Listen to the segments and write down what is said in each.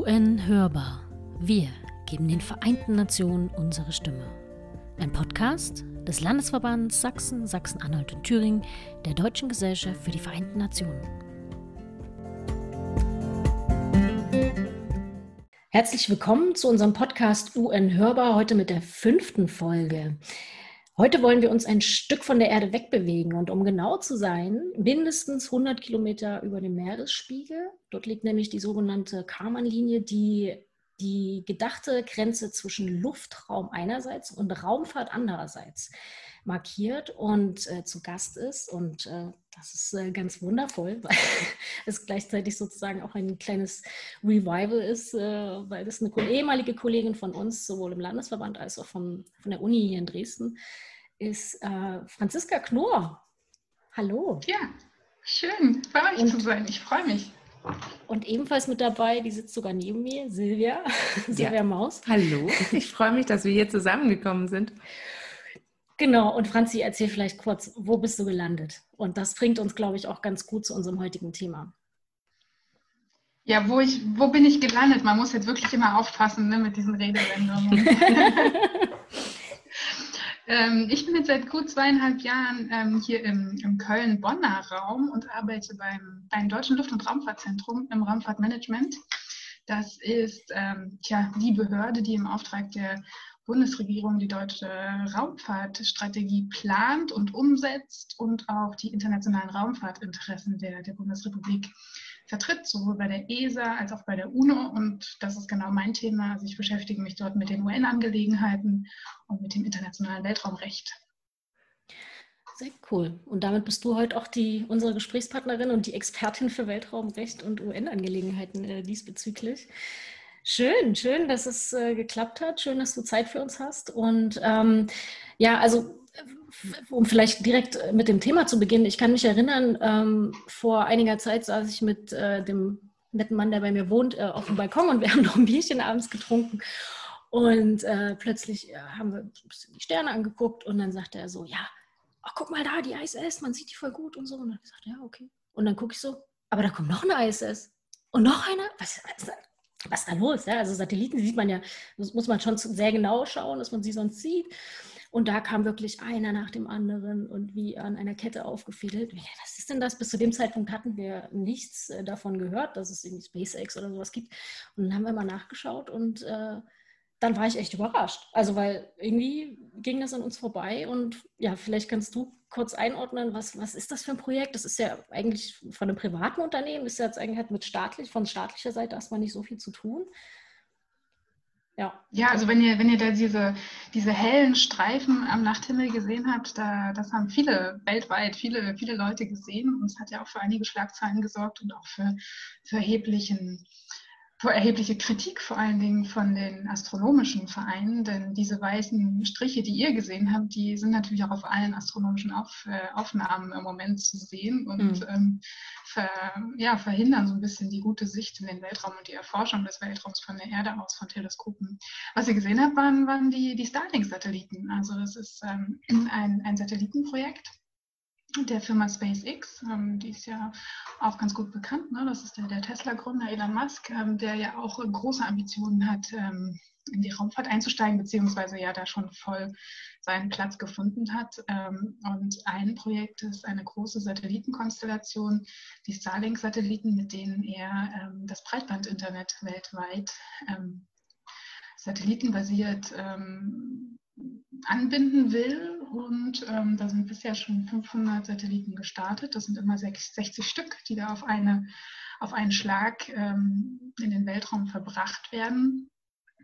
UN Hörbar. Wir geben den Vereinten Nationen unsere Stimme. Ein Podcast des Landesverbands Sachsen, Sachsen-Anhalt und Thüringen der Deutschen Gesellschaft für die Vereinten Nationen. Herzlich willkommen zu unserem Podcast UN Hörbar, heute mit der fünften Folge. Heute wollen wir uns ein Stück von der Erde wegbewegen und um genau zu sein, mindestens 100 Kilometer über dem Meeresspiegel. Dort liegt nämlich die sogenannte Karman-Linie, die die gedachte Grenze zwischen Luftraum einerseits und Raumfahrt andererseits markiert und äh, zu Gast ist. Und äh, das ist äh, ganz wundervoll, weil es gleichzeitig sozusagen auch ein kleines Revival ist, äh, weil das eine ehemalige Kollegin von uns, sowohl im Landesverband als auch vom, von der Uni hier in Dresden, ist äh, Franziska Knorr. Hallo. Ja, schön, bei euch und, zu sein. Ich freue mich. Und ebenfalls mit dabei, die sitzt sogar neben mir, Silvia, Silvia ja. Maus. Hallo, ich freue mich, dass wir hier zusammengekommen sind. Genau, und Franzi, erzähl vielleicht kurz, wo bist du gelandet? Und das bringt uns, glaube ich, auch ganz gut zu unserem heutigen Thema. Ja, wo, ich, wo bin ich gelandet? Man muss jetzt wirklich immer aufpassen ne, mit diesen Redewendungen. Ähm, ich bin jetzt seit gut zweieinhalb Jahren ähm, hier im, im Köln-Bonner Raum und arbeite beim, beim Deutschen Luft- und Raumfahrtzentrum im Raumfahrtmanagement. Das ist ähm, tja, die Behörde, die im Auftrag der Bundesregierung die deutsche Raumfahrtstrategie plant und umsetzt und auch die internationalen Raumfahrtinteressen der, der Bundesrepublik vertritt, sowohl bei der ESA als auch bei der UNO. Und das ist genau mein Thema. Also ich beschäftige mich dort mit den UN-Angelegenheiten und mit dem internationalen Weltraumrecht. Sehr cool. Und damit bist du heute auch die, unsere Gesprächspartnerin und die Expertin für Weltraumrecht und UN-Angelegenheiten äh, diesbezüglich. Schön, schön, dass es äh, geklappt hat. Schön, dass du Zeit für uns hast. Und ähm, ja, also um vielleicht direkt mit dem Thema zu beginnen, ich kann mich erinnern, ähm, vor einiger Zeit saß ich mit äh, dem netten Mann, der bei mir wohnt, äh, auf dem Balkon und wir haben noch ein Bierchen abends getrunken. Und äh, plötzlich äh, haben wir die Sterne angeguckt und dann sagte er so, ja, oh, guck mal da, die ISS, man sieht die voll gut und so. Und dann habe ich gesagt, ja, okay. Und dann gucke ich so, aber da kommt noch eine ISS. Und noch eine? Was, was, da los? Ja? Also Satelliten sieht man ja, muss man schon sehr genau schauen, dass man sie sonst sieht. Und da kam wirklich einer nach dem anderen und wie an einer Kette aufgefädelt. Was ist denn das? Bis zu dem Zeitpunkt hatten wir nichts äh, davon gehört, dass es irgendwie SpaceX oder sowas gibt. Und dann haben wir mal nachgeschaut und äh, dann war ich echt überrascht. Also, weil irgendwie ging das an uns vorbei und ja, vielleicht kannst du kurz einordnen, was, was ist das für ein Projekt? Das ist ja eigentlich von einem privaten Unternehmen, ist ja jetzt eigentlich halt mit staatlich, von staatlicher Seite erstmal nicht so viel zu tun. Ja. ja, also wenn ihr, wenn ihr da diese, diese hellen Streifen am Nachthimmel gesehen habt, da, das haben viele weltweit, viele, viele Leute gesehen und es hat ja auch für einige Schlagzeilen gesorgt und auch für, für erheblichen erhebliche Kritik vor allen Dingen von den astronomischen Vereinen, denn diese weißen Striche, die ihr gesehen habt, die sind natürlich auch auf allen astronomischen auf, äh, Aufnahmen im Moment zu sehen und mhm. ähm, ver, ja, verhindern so ein bisschen die gute Sicht in den Weltraum und die Erforschung des Weltraums von der Erde aus, von Teleskopen. Was ihr gesehen habt, waren, waren die, die Starlink-Satelliten. Also das ist ähm, ein, ein Satellitenprojekt der Firma SpaceX, ähm, die ist ja auch ganz gut bekannt. Ne? Das ist der, der Tesla-Gründer Elon Musk, ähm, der ja auch äh, große Ambitionen hat, ähm, in die Raumfahrt einzusteigen, beziehungsweise ja da schon voll seinen Platz gefunden hat. Und ein Projekt ist eine große Satellitenkonstellation, die Starlink-Satelliten, mit denen er das Breitbandinternet weltweit satellitenbasiert anbinden will. Und ähm, da sind bisher schon 500 Satelliten gestartet. Das sind immer 60 Stück, die da auf, eine, auf einen Schlag ähm, in den Weltraum verbracht werden.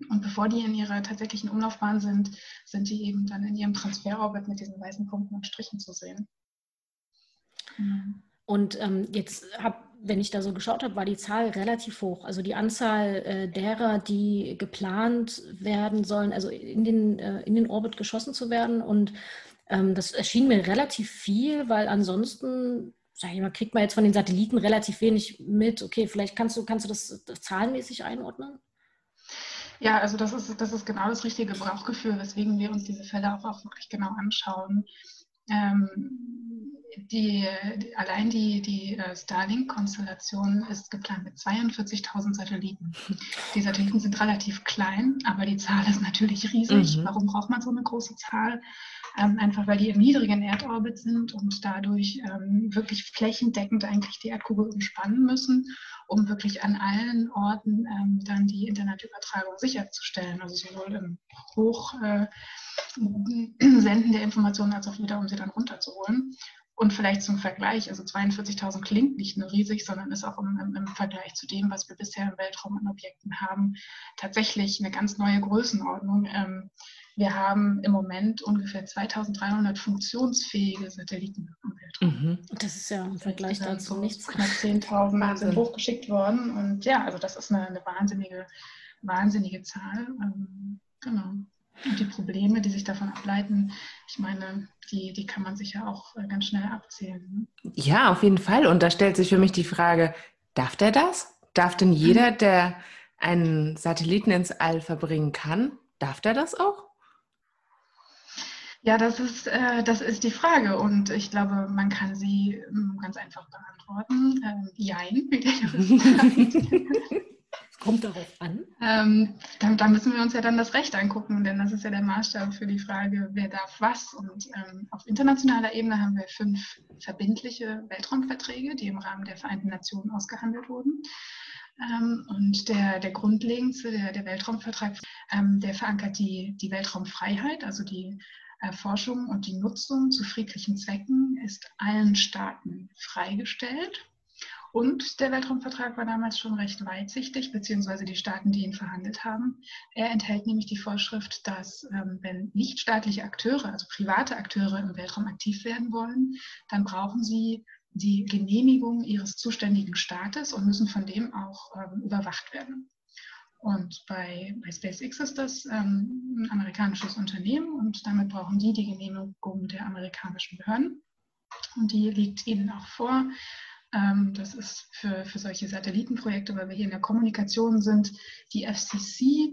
Und bevor die in ihrer tatsächlichen Umlaufbahn sind, sind die eben dann in ihrem Transferorbit mit diesen weißen Punkten und Strichen zu sehen. Und ähm, jetzt habe wenn ich da so geschaut habe, war die Zahl relativ hoch. Also die Anzahl äh, derer, die geplant werden sollen, also in den, äh, in den Orbit geschossen zu werden. Und ähm, das erschien mir relativ viel, weil ansonsten, sag ich mal, kriegt man jetzt von den Satelliten relativ wenig mit. Okay, vielleicht kannst du, kannst du das, das zahlenmäßig einordnen? Ja, also das ist, das ist genau das richtige Brauchgefühl, weswegen wir uns diese Fälle auch, auch wirklich genau anschauen. Ähm, die, allein die, die äh, Starlink-Konstellation ist geplant mit 42.000 Satelliten. Die Satelliten sind relativ klein, aber die Zahl ist natürlich riesig. Mhm. Warum braucht man so eine große Zahl? Ähm, einfach weil die im niedrigen Erdorbit sind und dadurch ähm, wirklich flächendeckend eigentlich die Erdkugel umspannen müssen, um wirklich an allen Orten ähm, dann die Internetübertragung sicherzustellen. Also sowohl im Hochsenden äh, der Informationen als auch wieder, um sie dann runterzuholen. Und vielleicht zum Vergleich, also 42.000 klingt nicht nur riesig, sondern ist auch im, im, Vergleich zu dem, was wir bisher im Weltraum an Objekten haben, tatsächlich eine ganz neue Größenordnung. Ähm, wir haben im Moment ungefähr 2300 funktionsfähige Satelliten im Weltraum. Mhm. Das ist ja im Vergleich dazu nichts. Knapp 10.000 sind hochgeschickt worden. Und ja, also das ist eine, eine wahnsinnige, wahnsinnige Zahl. Ähm, genau. Und die Probleme, die sich davon ableiten, ich meine, die, die kann man sich ja auch äh, ganz schnell abzählen. Ne? Ja, auf jeden Fall. Und da stellt sich für mich die Frage, darf der das? Darf denn jeder, mhm. der einen Satelliten ins All verbringen kann, darf der das auch? Ja, das ist, äh, das ist die Frage und ich glaube, man kann sie ähm, ganz einfach beantworten. Ähm, jein, wie der Kommt darauf an? Ähm, da, da, müssen wir uns ja dann das Recht angucken, denn das ist ja der Maßstab für die Frage, wer darf was. Und ähm, auf internationaler Ebene haben wir fünf verbindliche Weltraumverträge, die im Rahmen der Vereinten Nationen ausgehandelt wurden. Ähm, und der, der grundlegendste, der, der Weltraumvertrag, ähm, der verankert die, die Weltraumfreiheit, also die Erforschung und die Nutzung zu friedlichen Zwecken ist allen Staaten freigestellt. Und der Weltraumvertrag war damals schon recht weitsichtig, beziehungsweise die Staaten, die ihn verhandelt haben. Er enthält nämlich die Vorschrift, dass ähm, wenn nichtstaatliche Akteure, also private Akteure im Weltraum aktiv werden wollen, dann brauchen sie die Genehmigung ihres zuständigen Staates und müssen von dem auch ähm, überwacht werden. Und bei, bei SpaceX ist das ähm, ein amerikanisches Unternehmen und damit brauchen die die Genehmigung der amerikanischen Behörden. Und die liegt ihnen auch vor. Ähm, das ist für, für solche Satellitenprojekte, weil wir hier in der Kommunikation sind, die FCC,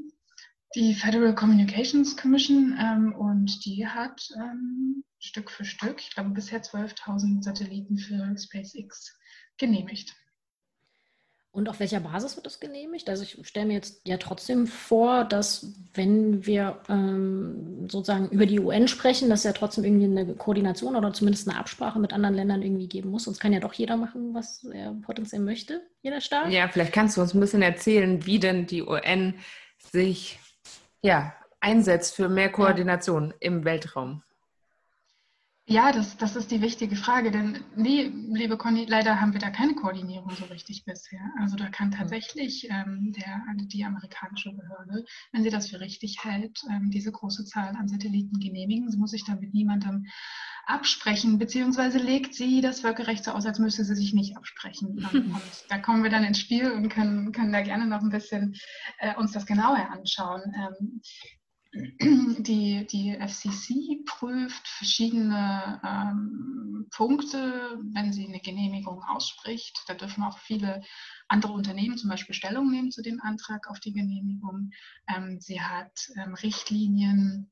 die Federal Communications Commission, ähm, und die hat ähm, Stück für Stück, ich glaube bisher 12.000 Satelliten für SpaceX genehmigt. Und auf welcher Basis wird das genehmigt? Also ich stelle mir jetzt ja trotzdem vor, dass wenn wir ähm, sozusagen über die UN sprechen, dass ja trotzdem irgendwie eine Koordination oder zumindest eine Absprache mit anderen Ländern irgendwie geben muss. Sonst kann ja doch jeder machen, was er potenziell möchte, jeder Staat. Ja, vielleicht kannst du uns ein bisschen erzählen, wie denn die UN sich ja, einsetzt für mehr Koordination ja. im Weltraum. Ja, das, das ist die wichtige Frage, denn nee, liebe Conny, leider haben wir da keine Koordinierung so richtig bisher. Also da kann tatsächlich ähm, der, die amerikanische Behörde, wenn sie das für richtig hält, ähm, diese große Zahl an Satelliten genehmigen. Sie muss sich da mit niemandem absprechen, beziehungsweise legt sie das Völkerrecht so aus, als müsste sie sich nicht absprechen. Und da kommen wir dann ins Spiel und können, können da gerne noch ein bisschen äh, uns das genauer anschauen. Ähm, die, die FCC prüft verschiedene ähm, Punkte, wenn sie eine Genehmigung ausspricht. Da dürfen auch viele andere Unternehmen zum Beispiel Stellung nehmen zu dem Antrag auf die Genehmigung. Ähm, sie hat ähm, Richtlinien,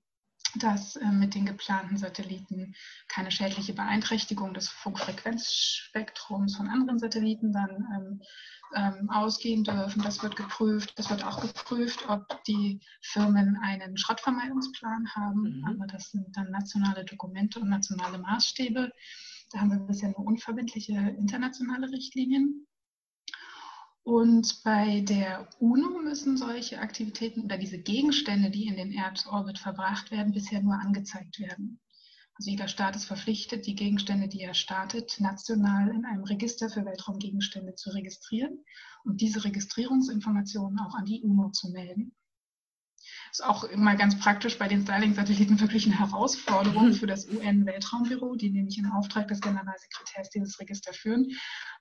dass äh, mit den geplanten Satelliten keine schädliche Beeinträchtigung des Funkfrequenzspektrums von anderen Satelliten dann ähm, ähm, ausgehen dürfen. Das wird geprüft. Es wird auch geprüft, ob die Firmen einen Schrottvermeidungsplan haben. Mhm. Aber das sind dann nationale Dokumente und nationale Maßstäbe. Da haben wir bisher nur unverbindliche internationale Richtlinien. Und bei der UNO müssen solche Aktivitäten oder diese Gegenstände, die in den Erdorbit verbracht werden, bisher nur angezeigt werden. Also jeder Staat ist verpflichtet, die Gegenstände, die er startet, national in einem Register für Weltraumgegenstände zu registrieren und diese Registrierungsinformationen auch an die UNO zu melden. Das ist auch immer ganz praktisch bei den Starlink-Satelliten wirklich eine Herausforderung mhm. für das UN-Weltraumbüro, die nämlich in Auftrag des Generalsekretärs dieses Register führen,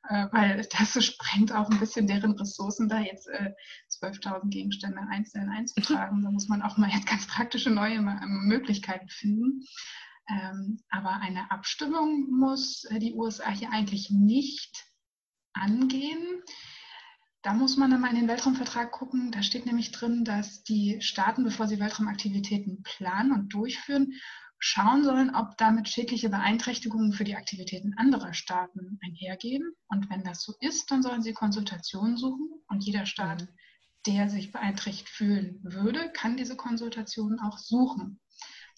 äh, weil das sprengt auch ein bisschen deren Ressourcen, da jetzt 12.000 äh, Gegenstände einzeln einzutragen. Da muss man auch mal jetzt ganz praktische neue Möglichkeiten finden. Ähm, aber eine Abstimmung muss äh, die USA hier eigentlich nicht angehen. Da muss man dann mal in den Weltraumvertrag gucken. Da steht nämlich drin, dass die Staaten, bevor sie Weltraumaktivitäten planen und durchführen, schauen sollen, ob damit schädliche Beeinträchtigungen für die Aktivitäten anderer Staaten einhergehen. Und wenn das so ist, dann sollen sie Konsultationen suchen. Und jeder Staat, mhm. der sich beeinträchtigt fühlen würde, kann diese Konsultationen auch suchen.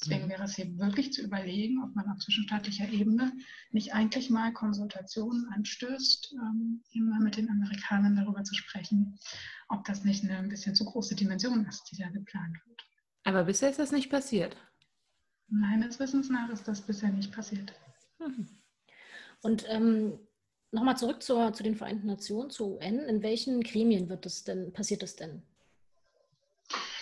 Deswegen wäre es eben wirklich zu überlegen, ob man auf zwischenstaatlicher Ebene nicht eigentlich mal Konsultationen anstößt, ähm, immer mit den Amerikanern darüber zu sprechen, ob das nicht eine ein bisschen zu große Dimension ist, die da geplant wird. Aber bisher ist das nicht passiert. Meines Wissens nach ist das bisher nicht passiert. Mhm. Und ähm, nochmal zurück zur, zu den Vereinten Nationen, zur UN. In welchen Gremien wird das denn, passiert das denn?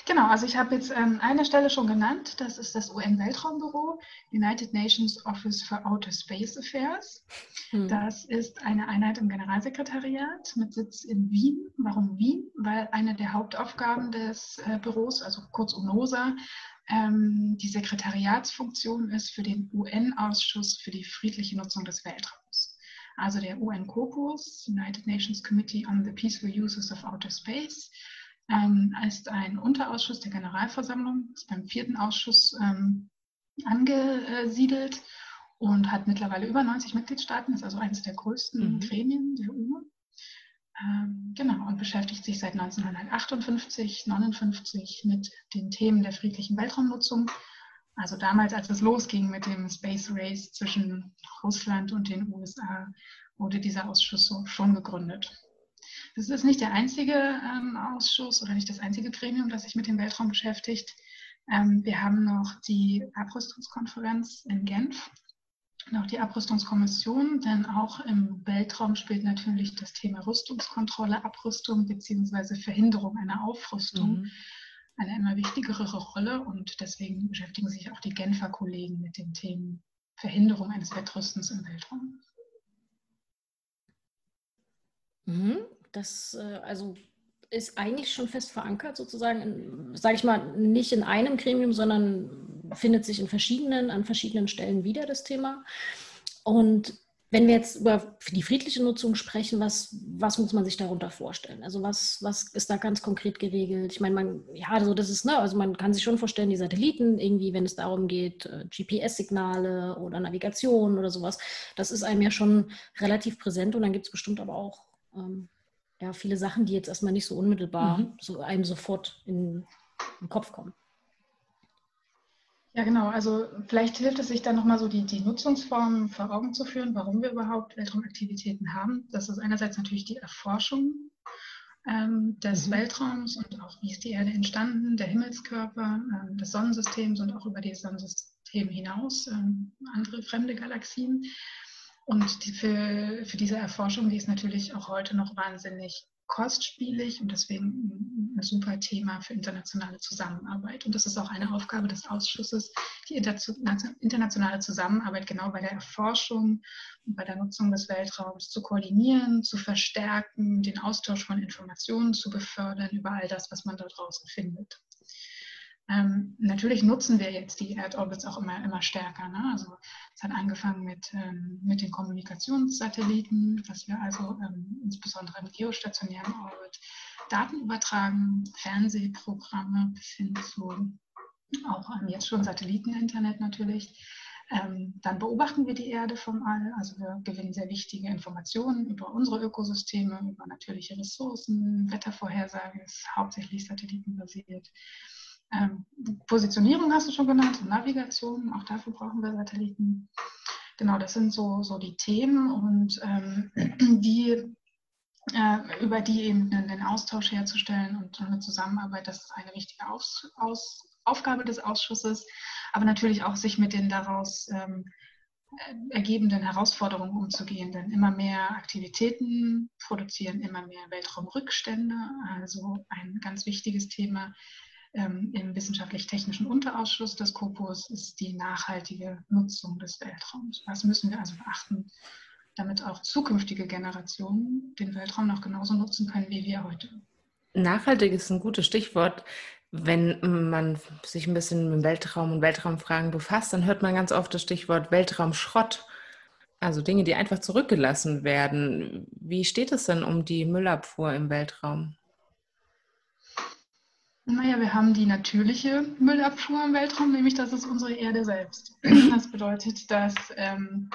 Genau, also ich habe jetzt ähm, eine Stelle schon genannt, das ist das UN-Weltraumbüro, United Nations Office for Outer Space Affairs. Hm. Das ist eine Einheit im Generalsekretariat mit Sitz in Wien. Warum Wien? Weil eine der Hauptaufgaben des äh, Büros, also kurz UNOSA, ähm, die Sekretariatsfunktion ist für den UN-Ausschuss für die friedliche Nutzung des Weltraums. Also der UN-COPUS, United Nations Committee on the Peaceful Uses of Outer Space, ähm, ist ein Unterausschuss der Generalversammlung, ist beim vierten Ausschuss ähm, angesiedelt und hat mittlerweile über 90 Mitgliedstaaten, ist also eines der größten mhm. Gremien der UNO. Ähm, genau, und beschäftigt sich seit 1958, 59 mit den Themen der friedlichen Weltraumnutzung. Also damals, als es losging mit dem Space Race zwischen Russland und den USA, wurde dieser Ausschuss so schon gegründet. Das ist nicht der einzige ähm, Ausschuss oder nicht das einzige Gremium, das sich mit dem Weltraum beschäftigt. Ähm, wir haben noch die Abrüstungskonferenz in Genf, noch die Abrüstungskommission, denn auch im Weltraum spielt natürlich das Thema Rüstungskontrolle, Abrüstung bzw. Verhinderung einer Aufrüstung mhm. eine immer wichtigere Rolle und deswegen beschäftigen sich auch die Genfer Kollegen mit den Themen Verhinderung eines Wettrüstens im Weltraum. Mhm. Das äh, also ist eigentlich schon fest verankert, sozusagen, sage ich mal, nicht in einem Gremium, sondern findet sich in verschiedenen, an verschiedenen Stellen wieder das Thema. Und wenn wir jetzt über die friedliche Nutzung sprechen, was, was muss man sich darunter vorstellen? Also was, was ist da ganz konkret geregelt? Ich meine, man, ja, also das ist, ne, also man kann sich schon vorstellen, die Satelliten, irgendwie, wenn es darum geht, äh, GPS-Signale oder Navigation oder sowas, das ist einem ja schon relativ präsent und dann gibt es bestimmt aber auch ähm, ja, viele Sachen, die jetzt erstmal nicht so unmittelbar mhm. so einem sofort in den Kopf kommen. Ja, genau. Also vielleicht hilft es sich dann nochmal so die, die Nutzungsformen vor Augen zu führen, warum wir überhaupt Weltraumaktivitäten haben. Das ist einerseits natürlich die Erforschung ähm, des mhm. Weltraums und auch wie ist die Erde entstanden, der Himmelskörper, ähm, des Sonnensystems und auch über das Sonnensystem hinaus ähm, andere fremde Galaxien. Und die für, für diese Erforschung, die ist natürlich auch heute noch wahnsinnig kostspielig und deswegen ein super Thema für internationale Zusammenarbeit. Und das ist auch eine Aufgabe des Ausschusses, die internationale Zusammenarbeit genau bei der Erforschung und bei der Nutzung des Weltraums zu koordinieren, zu verstärken, den Austausch von Informationen zu befördern über all das, was man dort draußen findet. Ähm, natürlich nutzen wir jetzt die Erdorbits auch immer, immer stärker. Ne? Also es hat angefangen mit, ähm, mit den Kommunikationssatelliten, dass wir also ähm, insbesondere im geostationären Orbit Daten übertragen, Fernsehprogramme bis hin zu auch jetzt schon Satelliteninternet natürlich. Ähm, dann beobachten wir die Erde vom All, also wir gewinnen sehr wichtige Informationen über unsere Ökosysteme, über natürliche Ressourcen, Wettervorhersage ist hauptsächlich satellitenbasiert. Ähm, Positionierung hast du schon genannt, Navigation, auch dafür brauchen wir Satelliten. Genau, das sind so, so die Themen und ähm, die, äh, über die eben den Austausch herzustellen und eine Zusammenarbeit, das ist eine wichtige Aus, Aus, Aufgabe des Ausschusses, aber natürlich auch sich mit den daraus ähm, ergebenden Herausforderungen umzugehen, denn immer mehr Aktivitäten produzieren immer mehr Weltraumrückstände, also ein ganz wichtiges Thema im wissenschaftlich-technischen Unterausschuss des Kopus ist die nachhaltige Nutzung des Weltraums. Was müssen wir also beachten, damit auch zukünftige Generationen den Weltraum noch genauso nutzen können wie wir heute? Nachhaltig ist ein gutes Stichwort. Wenn man sich ein bisschen mit Weltraum und Weltraumfragen befasst, dann hört man ganz oft das Stichwort Weltraumschrott. Also Dinge, die einfach zurückgelassen werden. Wie steht es denn um die Müllabfuhr im Weltraum? Naja, wir haben die natürliche Müllabfuhr im Weltraum, nämlich das ist unsere Erde selbst. Das bedeutet, dass ähm,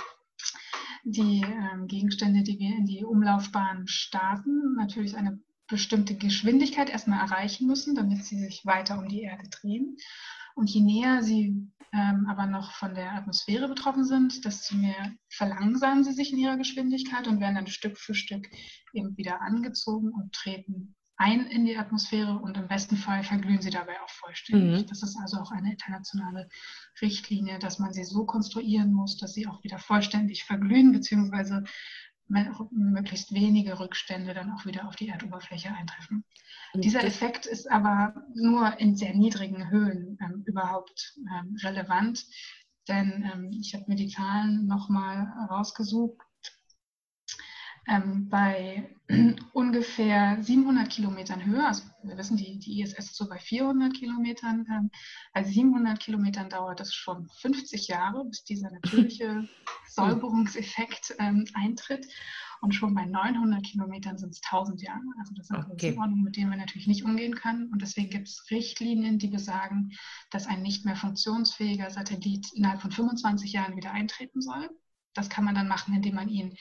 die ähm, Gegenstände, die wir in die Umlaufbahn starten, natürlich eine bestimmte Geschwindigkeit erstmal erreichen müssen, damit sie sich weiter um die Erde drehen. Und je näher sie ähm, aber noch von der Atmosphäre betroffen sind, desto mehr verlangsamen sie sich in ihrer Geschwindigkeit und werden dann Stück für Stück eben wieder angezogen und treten ein in die Atmosphäre und im besten Fall verglühen sie dabei auch vollständig. Mhm. Das ist also auch eine internationale Richtlinie, dass man sie so konstruieren muss, dass sie auch wieder vollständig verglühen, beziehungsweise möglichst wenige Rückstände dann auch wieder auf die Erdoberfläche eintreffen. Und Dieser Effekt ist aber nur in sehr niedrigen Höhen ähm, überhaupt ähm, relevant, denn ähm, ich habe mir die Zahlen nochmal rausgesucht ähm, bei ungefähr 700 Kilometern Höhe, also wir wissen, die, die ISS ist so bei 400 Kilometern, ähm, bei 700 Kilometern dauert es schon 50 Jahre, bis dieser natürliche Säuberungseffekt ähm, eintritt. Und schon bei 900 Kilometern sind es 1000 Jahre. Also das sind okay. Größenordnungen, mit denen wir natürlich nicht umgehen können. Und deswegen gibt es Richtlinien, die besagen, dass ein nicht mehr funktionsfähiger Satellit innerhalb von 25 Jahren wieder eintreten soll. Das kann man dann machen, indem man ihn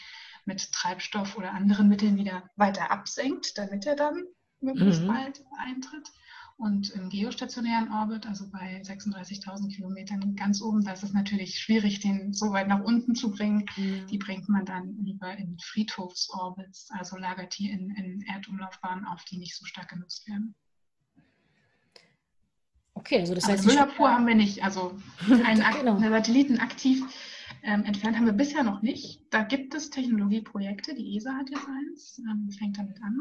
mit Treibstoff oder anderen Mitteln wieder weiter absenkt, damit er dann möglichst mhm. bald eintritt. Und im geostationären Orbit, also bei 36.000 Kilometern ganz oben, da ist es natürlich schwierig, den so weit nach unten zu bringen. Mhm. Die bringt man dann lieber in Friedhofsorbits, also lagert die in, in Erdumlaufbahnen auf, die nicht so stark genutzt werden. Okay, also das heißt. Müllabfuhr haben wir nicht. Also einen genau. Satelliten aktiv ähm, entfernt haben wir bisher noch nicht. Da gibt es Technologieprojekte. Die ESA hat jetzt eins, ähm, fängt damit an.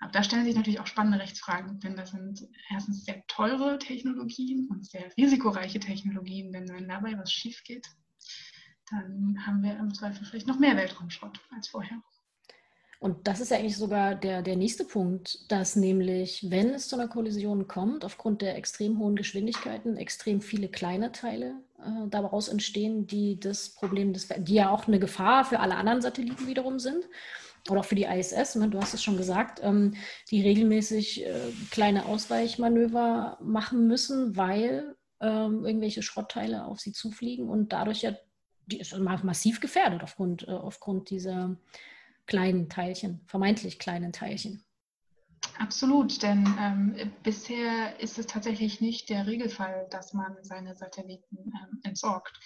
Aber da stellen sich natürlich auch spannende Rechtsfragen, denn das sind erstens sehr teure Technologien und sehr risikoreiche Technologien. Denn wenn dabei was schief geht, dann haben wir im Zweifel vielleicht noch mehr Weltraumschrott als vorher. Und das ist ja eigentlich sogar der, der nächste Punkt, dass nämlich, wenn es zu einer Kollision kommt, aufgrund der extrem hohen Geschwindigkeiten, extrem viele kleine Teile äh, daraus entstehen, die das Problem, des, die ja auch eine Gefahr für alle anderen Satelliten wiederum sind. Oder auch für die ISS, ne, du hast es schon gesagt, ähm, die regelmäßig äh, kleine Ausweichmanöver machen müssen, weil ähm, irgendwelche Schrottteile auf sie zufliegen und dadurch ja die ist massiv gefährdet aufgrund, äh, aufgrund dieser kleinen Teilchen, vermeintlich kleinen Teilchen. Absolut, denn ähm, bisher ist es tatsächlich nicht der Regelfall, dass man seine Satelliten ähm, entsorgt.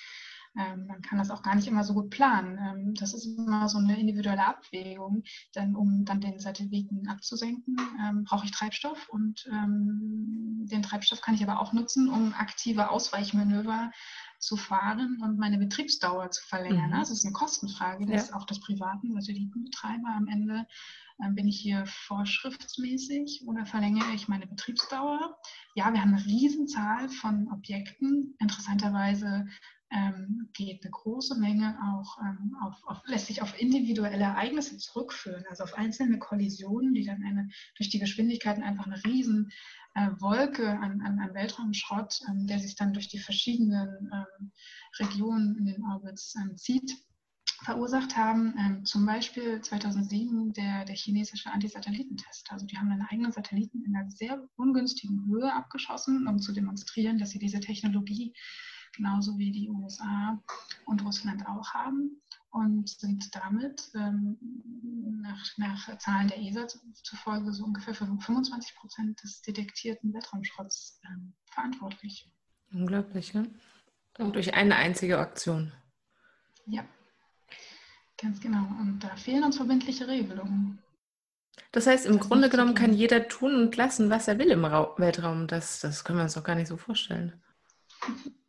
Ähm, man kann das auch gar nicht immer so gut planen. Ähm, das ist immer so eine individuelle Abwägung, denn um dann den Satelliten abzusenken, ähm, brauche ich Treibstoff und ähm, den Treibstoff kann ich aber auch nutzen, um aktive Ausweichmanöver zu fahren und meine Betriebsdauer zu verlängern. Mhm. Das ist eine Kostenfrage, ja. auch das privaten Satellitenbetreiber am Ende äh, bin ich hier vorschriftsmäßig oder verlängere ich meine Betriebsdauer? Ja, wir haben eine Riesenzahl von Objekten. Interessanterweise ähm, geht eine große Menge auch ähm, auf, auf, lässt sich auf individuelle Ereignisse zurückführen, also auf einzelne Kollisionen, die dann eine, durch die Geschwindigkeiten einfach eine riesen äh, Wolke an, an, an Weltraumschrott, ähm, der sich dann durch die verschiedenen ähm, Regionen in den Orbits ähm, zieht, verursacht haben. Ähm, zum Beispiel 2007 der, der chinesische Antisatellitentest. Also die haben einen eigenen Satelliten in einer sehr ungünstigen Höhe abgeschossen, um zu demonstrieren, dass sie diese Technologie genauso wie die USA und Russland auch haben und sind damit ähm, nach, nach, Zahlen der ESA zufolge so ungefähr für 25 Prozent des detektierten Weltraumschrotts ähm, verantwortlich. Unglaublich, ne? Und durch eine einzige Aktion. Ja, ganz genau. Und da fehlen uns verbindliche Regelungen. Das heißt, im das Grunde genommen kann jeder tun und lassen, was er will im Ra Weltraum. Das, das können wir uns doch gar nicht so vorstellen.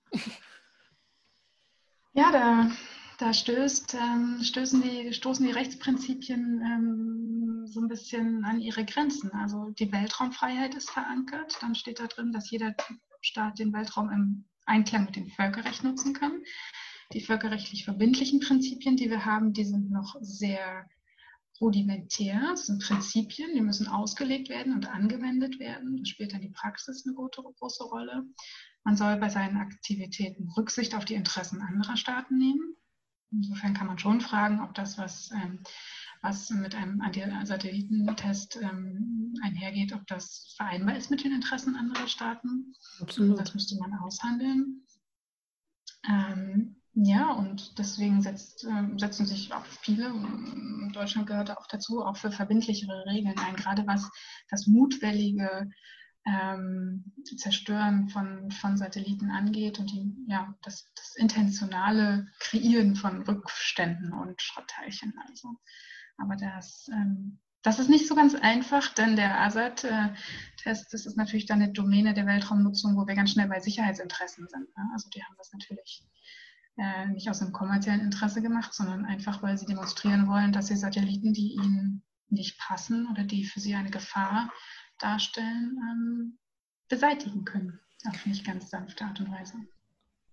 Ja, da, da stößt, ähm, stößen die, stoßen die Rechtsprinzipien ähm, so ein bisschen an ihre Grenzen. Also die Weltraumfreiheit ist verankert. Dann steht da drin, dass jeder Staat den Weltraum im Einklang mit dem Völkerrecht nutzen kann. Die völkerrechtlich verbindlichen Prinzipien, die wir haben, die sind noch sehr rudimentär. Das sind Prinzipien, die müssen ausgelegt werden und angewendet werden. Das spielt dann die Praxis eine große Rolle. Man soll bei seinen Aktivitäten Rücksicht auf die Interessen anderer Staaten nehmen. Insofern kann man schon fragen, ob das, was, ähm, was mit einem Anti-Satellitentest ähm, einhergeht, ob das vereinbar ist mit den Interessen anderer Staaten. Absolut. Das müsste man aushandeln. Ähm, ja, und deswegen setzt, äh, setzen sich auch viele, Deutschland gehört auch dazu, auch für verbindlichere Regeln ein, gerade was das mutwillige ähm, Zerstören von, von Satelliten angeht und die, ja, das, das intentionale Kreieren von Rückständen und Schrottteilchen. Also. Aber das, ähm, das ist nicht so ganz einfach, denn der ASAT-Test, das ist natürlich dann eine Domäne der Weltraumnutzung, wo wir ganz schnell bei Sicherheitsinteressen sind. Ne? Also die haben das natürlich äh, nicht aus einem kommerziellen Interesse gemacht, sondern einfach, weil sie demonstrieren wollen, dass sie Satelliten, die ihnen nicht passen oder die für sie eine Gefahr darstellen, ähm, beseitigen können. Auf nicht ganz sanfte Art und Weise.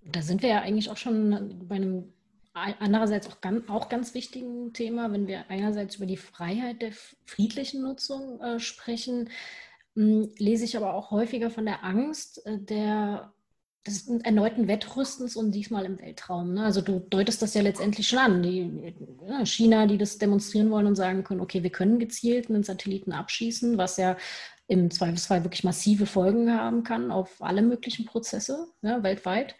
Da sind wir ja eigentlich auch schon bei einem andererseits auch ganz, auch ganz wichtigen Thema, wenn wir einerseits über die Freiheit der friedlichen Nutzung äh, sprechen, mh, lese ich aber auch häufiger von der Angst äh, der des erneuten Wettrüstens und diesmal im Weltraum. Ne? Also du deutest das ja letztendlich schon an. Die, China, die das demonstrieren wollen und sagen können, okay, wir können gezielt einen Satelliten abschießen, was ja im Zweifelsfall wirklich massive Folgen haben kann auf alle möglichen Prozesse ja, weltweit.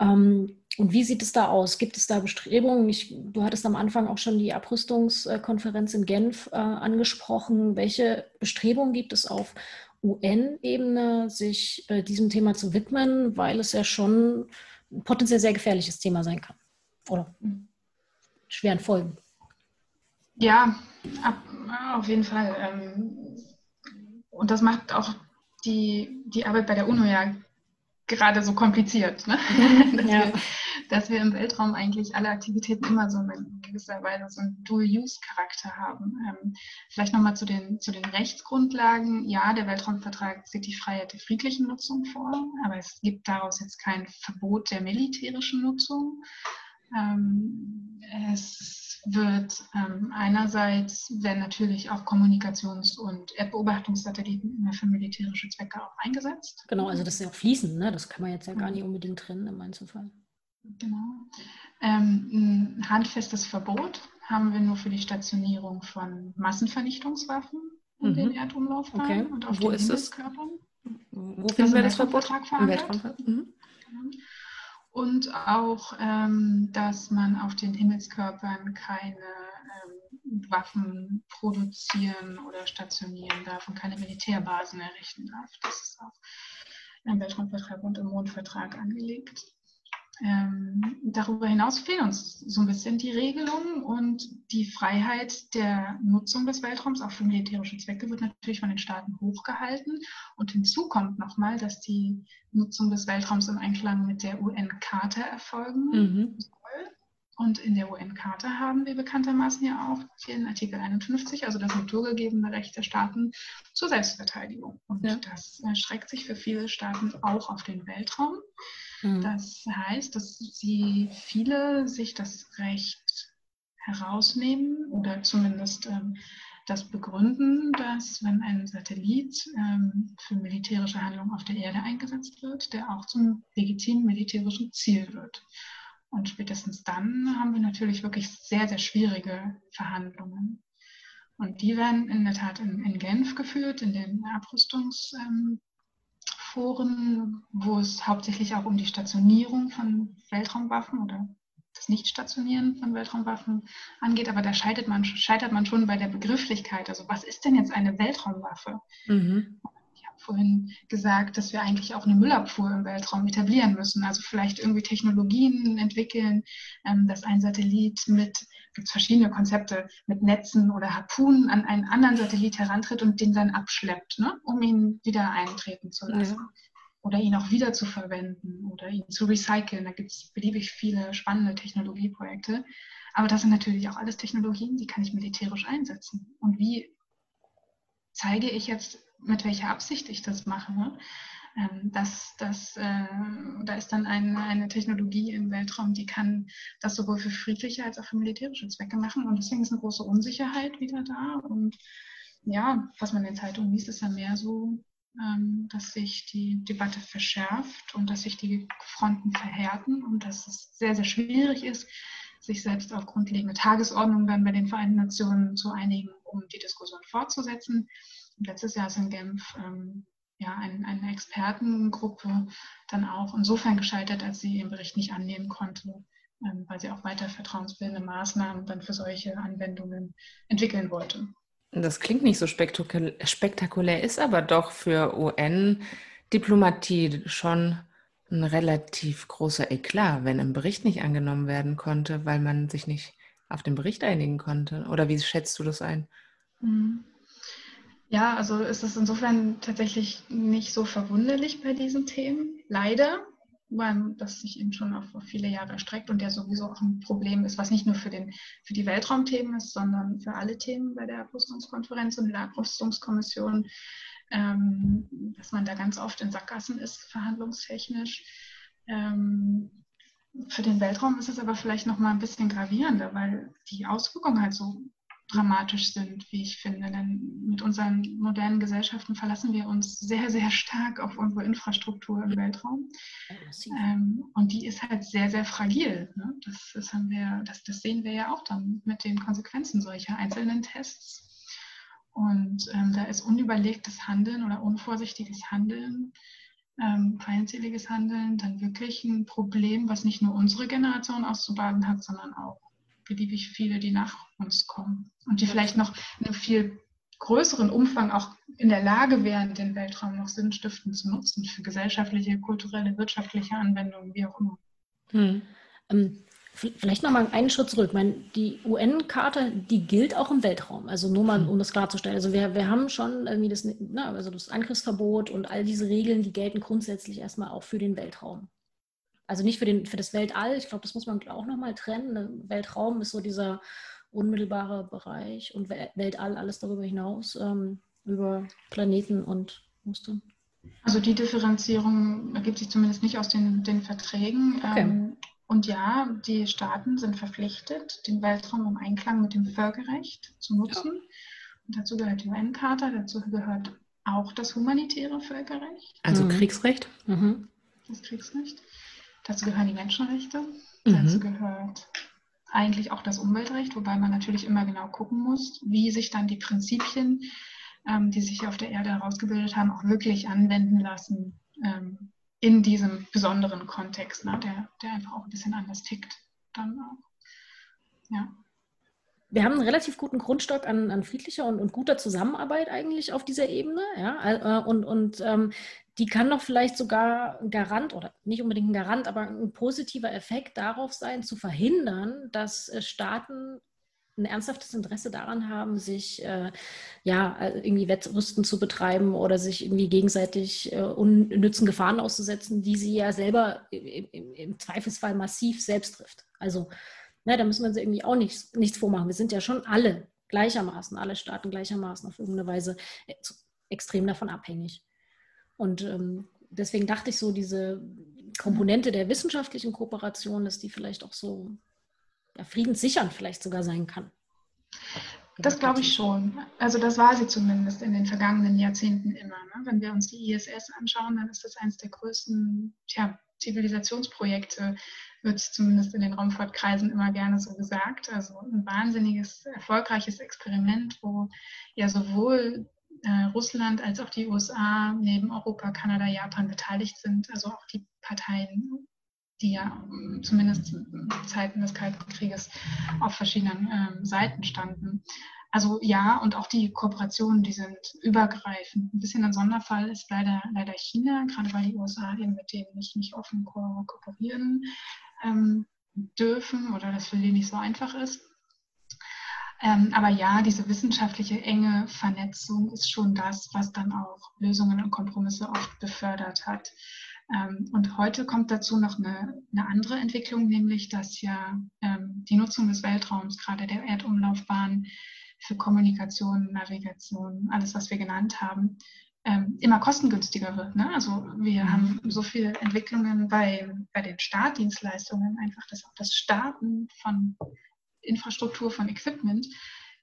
Ähm, und wie sieht es da aus? Gibt es da Bestrebungen? Ich, du hattest am Anfang auch schon die Abrüstungskonferenz in Genf äh, angesprochen. Welche Bestrebungen gibt es auf UN-Ebene, sich äh, diesem Thema zu widmen, weil es ja schon ein potenziell sehr gefährliches Thema sein kann? Oder schweren Folgen? Ja, ab, auf jeden Fall. Ähm, und das macht auch die, die Arbeit bei der UNO ja gerade so kompliziert, ne? dass, ja. wir, dass, wir, im Weltraum eigentlich alle Aktivitäten immer so in gewisser Weise so einen Dual-Use-Charakter haben. Ähm, vielleicht nochmal zu den, zu den Rechtsgrundlagen. Ja, der Weltraumvertrag sieht die Freiheit der friedlichen Nutzung vor, aber es gibt daraus jetzt kein Verbot der militärischen Nutzung. Ähm, es wird ähm, einerseits werden natürlich auch Kommunikations- und Erdbeobachtungssatelliten immer für militärische Zwecke auch eingesetzt. Genau, also das ist ja auch fließend, ne? das kann man jetzt ja gar nicht unbedingt trennen im Einzelfall. Genau. Ähm, ein handfestes Verbot haben wir nur für die Stationierung von Massenvernichtungswaffen in mhm. den Erdumlaufbahnen okay. und auf Wo den Himmelskörpern. Wo finden wir das Verbot? Im Weltraum. Mhm. Genau und auch, ähm, dass man auf den Himmelskörpern keine ähm, Waffen produzieren oder stationieren darf und keine Militärbasen errichten darf. Das ist auch im Weltraumvertrag und im Mondvertrag angelegt. Ähm, darüber hinaus fehlen uns so ein bisschen die Regelungen und die Freiheit der Nutzung des Weltraums, auch für militärische Zwecke, wird natürlich von den Staaten hochgehalten. Und hinzu kommt nochmal, dass die Nutzung des Weltraums im Einklang mit der UN-Charta erfolgen mhm. soll. Und in der UN-Charta haben wir bekanntermaßen ja auch den Artikel 51, also das naturgegebene Recht der Staaten zur Selbstverteidigung. Und ja. das erschreckt sich für viele Staaten auch auf den Weltraum. Mhm. Das heißt, dass sie viele sich das Recht herausnehmen oder zumindest ähm, das begründen, dass wenn ein Satellit ähm, für militärische Handlungen auf der Erde eingesetzt wird, der auch zum legitimen militärischen Ziel wird. Und spätestens dann haben wir natürlich wirklich sehr, sehr schwierige Verhandlungen. Und die werden in der Tat in, in Genf geführt, in den Abrüstungsforen, ähm, wo es hauptsächlich auch um die Stationierung von Weltraumwaffen oder das Nicht-Stationieren von Weltraumwaffen angeht. Aber da scheitert man, scheitert man schon bei der Begrifflichkeit. Also was ist denn jetzt eine Weltraumwaffe? Mhm vorhin gesagt, dass wir eigentlich auch eine Müllabfuhr im Weltraum etablieren müssen. Also vielleicht irgendwie Technologien entwickeln, ähm, dass ein Satellit mit, gibt es verschiedene Konzepte, mit Netzen oder Harpunen an einen anderen Satellit herantritt und den dann abschleppt, ne, um ihn wieder eintreten zu lassen. Ja. Oder ihn auch wieder zu verwenden oder ihn zu recyceln. Da gibt es beliebig viele spannende Technologieprojekte. Aber das sind natürlich auch alles Technologien, die kann ich militärisch einsetzen. Und wie zeige ich jetzt mit welcher Absicht ich das mache. Ne? Ähm, das, das, äh, da ist dann eine, eine Technologie im Weltraum, die kann das sowohl für friedliche als auch für militärische Zwecke machen. Und deswegen ist eine große Unsicherheit wieder da. Und ja, was man in den Zeitungen liest, ist ja mehr so, ähm, dass sich die Debatte verschärft und dass sich die Fronten verhärten und dass es sehr, sehr schwierig ist, sich selbst auf grundlegende Tagesordnung dann bei den Vereinten Nationen zu einigen, um die Diskussion fortzusetzen. Letztes Jahr ist in Genf ähm, ja, ein, eine Expertengruppe dann auch insofern gescheitert, als sie ihren Bericht nicht annehmen konnte, ähm, weil sie auch weiter vertrauensbildende Maßnahmen dann für solche Anwendungen entwickeln wollte. Das klingt nicht so spektakulär, ist aber doch für UN-Diplomatie schon ein relativ großer Eklat, wenn ein Bericht nicht angenommen werden konnte, weil man sich nicht auf den Bericht einigen konnte. Oder wie schätzt du das ein? Mhm. Ja, also ist es insofern tatsächlich nicht so verwunderlich bei diesen Themen, leider, weil das sich eben schon auf, auf viele Jahre erstreckt und ja sowieso auch ein Problem ist, was nicht nur für, den, für die Weltraumthemen ist, sondern für alle Themen bei der Abrüstungskonferenz und der Abrüstungskommission, ähm, dass man da ganz oft in Sackgassen ist, verhandlungstechnisch. Ähm, für den Weltraum ist es aber vielleicht noch mal ein bisschen gravierender, weil die Auswirkungen halt so dramatisch sind, wie ich finde. Denn mit unseren modernen Gesellschaften verlassen wir uns sehr, sehr stark auf unsere Infrastruktur im Weltraum. Ähm, und die ist halt sehr, sehr fragil. Ne? Das, das, haben wir, das, das sehen wir ja auch dann mit den Konsequenzen solcher einzelnen Tests. Und ähm, da ist unüberlegtes Handeln oder unvorsichtiges Handeln, ähm, feindseliges Handeln dann wirklich ein Problem, was nicht nur unsere Generation auszubaden hat, sondern auch beliebig viele, die nach uns kommen und die vielleicht noch in einem viel größeren Umfang auch in der Lage wären, den Weltraum noch sinnstiftend zu nutzen für gesellschaftliche, kulturelle, wirtschaftliche Anwendungen, wie auch immer. Hm. Ähm, vielleicht noch mal einen Schritt zurück. meine, die UN-Karte, die gilt auch im Weltraum. Also nur mal, hm. um das klarzustellen. Also wir, wir haben schon irgendwie das, ne, also das Angriffsverbot und all diese Regeln, die gelten grundsätzlich erstmal auch für den Weltraum. Also nicht für, den, für das Weltall, ich glaube, das muss man auch nochmal trennen. Der Weltraum ist so dieser unmittelbare Bereich und Weltall alles darüber hinaus, ähm, über Planeten und Muster. Also die Differenzierung ergibt sich zumindest nicht aus den, den Verträgen. Okay. Ähm, und ja, die Staaten sind verpflichtet, den Weltraum im Einklang mit dem Völkerrecht zu nutzen. Ja. Und dazu gehört die UN-Charta, dazu gehört auch das humanitäre Völkerrecht. Also mhm. Kriegsrecht? Mhm. Das Kriegsrecht. Dazu gehören die Menschenrechte, mhm. dazu gehört eigentlich auch das Umweltrecht, wobei man natürlich immer genau gucken muss, wie sich dann die Prinzipien, ähm, die sich auf der Erde herausgebildet haben, auch wirklich anwenden lassen ähm, in diesem besonderen Kontext, ne, der, der einfach auch ein bisschen anders tickt. Dann auch. Ja wir haben einen relativ guten Grundstock an, an friedlicher und, und, guter Zusammenarbeit eigentlich auf dieser Ebene. Ja? Äh, und, und ähm, die kann doch vielleicht sogar ein Garant oder nicht unbedingt ein Garant, aber ein positiver Effekt darauf sein, zu verhindern, dass äh, Staaten ein ernsthaftes Interesse daran haben, sich äh, ja äh, irgendwie Wettrüsten zu betreiben oder sich irgendwie gegenseitig äh, unnützen Gefahren auszusetzen, die sie ja selber im, im, im Zweifelsfall massiv selbst trifft. Also Ne, da müssen wir uns irgendwie auch nichts, nichts vormachen. Wir sind ja schon alle gleichermaßen, alle Staaten gleichermaßen auf irgendeine Weise äh, extrem davon abhängig. Und ähm, deswegen dachte ich so, diese Komponente der wissenschaftlichen Kooperation, dass die vielleicht auch so ja, friedenssichernd vielleicht sogar sein kann. Das glaube ich schon. Also das war sie zumindest in den vergangenen Jahrzehnten immer. Ne? Wenn wir uns die ISS anschauen, dann ist das eines der größten tja, Zivilisationsprojekte wird zumindest in den Raumfahrtkreisen immer gerne so gesagt. Also ein wahnsinniges, erfolgreiches Experiment, wo ja sowohl äh, Russland als auch die USA neben Europa, Kanada, Japan beteiligt sind. Also auch die Parteien, die ja zumindest in Zeiten des Kalten Krieges auf verschiedenen ähm, Seiten standen. Also ja, und auch die Kooperationen, die sind übergreifend. Ein bisschen ein Sonderfall ist leider, leider China, gerade weil die USA eben mit denen nicht, nicht offen ko kooperieren ähm, dürfen oder das für die nicht so einfach ist. Ähm, aber ja, diese wissenschaftliche enge Vernetzung ist schon das, was dann auch Lösungen und Kompromisse oft befördert hat. Ähm, und heute kommt dazu noch eine, eine andere Entwicklung, nämlich dass ja ähm, die Nutzung des Weltraums, gerade der Erdumlaufbahn für Kommunikation, Navigation, alles, was wir genannt haben, ähm, immer kostengünstiger wird. Ne? Also wir mhm. haben so viele Entwicklungen bei, bei den Startdienstleistungen, einfach dass auch das Starten von Infrastruktur, von Equipment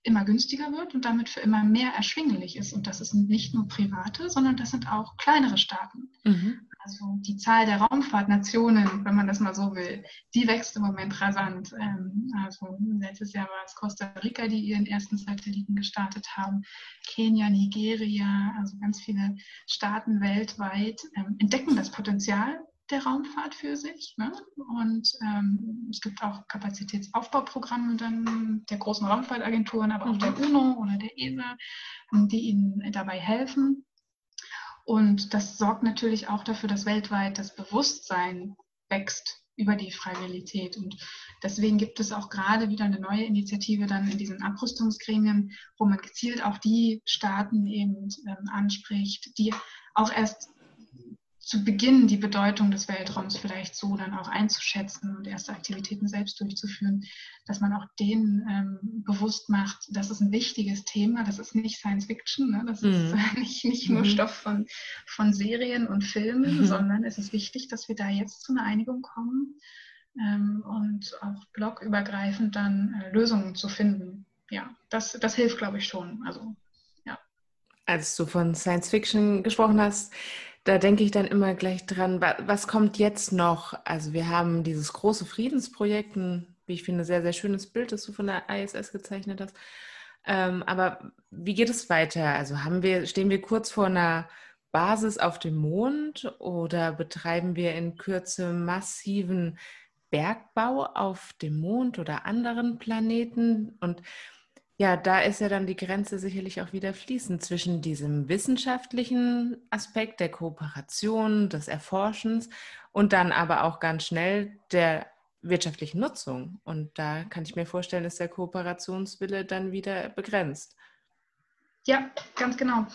immer günstiger wird und damit für immer mehr erschwinglich ist. Und das ist nicht nur private, sondern das sind auch kleinere Staaten. Mhm. also die Zahl der Raumfahrtnationen, wenn man das mal so will, die wächst im Moment rasant. Ähm, also letztes Jahr war es Costa Rica, die ihren ersten Satelliten gestartet haben, Kenia, Nigeria, also ganz viele Staaten weltweit ähm, entdecken das Potenzial der Raumfahrt für sich. Ne? Und ähm, es gibt auch Kapazitätsaufbauprogramme dann der großen Raumfahrtagenturen, aber auch der mhm. UNO oder der ESA, die ihnen dabei helfen. Und das sorgt natürlich auch dafür, dass weltweit das Bewusstsein wächst über die Freiwilligkeit. Und deswegen gibt es auch gerade wieder eine neue Initiative dann in diesen Abrüstungsgremien, wo man gezielt auch die Staaten eben ähm, anspricht, die auch erst zu Beginn die Bedeutung des Weltraums vielleicht so dann auch einzuschätzen und erste Aktivitäten selbst durchzuführen, dass man auch denen ähm, bewusst macht, das ist ein wichtiges Thema, das ist nicht Science Fiction, ne? das mhm. ist äh, nicht, nicht nur mhm. Stoff von, von Serien und Filmen, mhm. sondern es ist wichtig, dass wir da jetzt zu einer Einigung kommen ähm, und auch blockübergreifend dann äh, Lösungen zu finden. Ja, das, das hilft, glaube ich, schon. Also, ja. Als du von Science Fiction gesprochen hast, da denke ich dann immer gleich dran, was kommt jetzt noch? Also wir haben dieses große Friedensprojekt, ein, wie ich finde, sehr, sehr schönes Bild, das du von der ISS gezeichnet hast. Ähm, aber wie geht es weiter? Also haben wir, stehen wir kurz vor einer Basis auf dem Mond oder betreiben wir in Kürze massiven Bergbau auf dem Mond oder anderen Planeten? Und ja, da ist ja dann die Grenze sicherlich auch wieder fließend zwischen diesem wissenschaftlichen Aspekt der Kooperation, des Erforschens und dann aber auch ganz schnell der wirtschaftlichen Nutzung. Und da kann ich mir vorstellen, ist der Kooperationswille dann wieder begrenzt. Ja, ganz genau.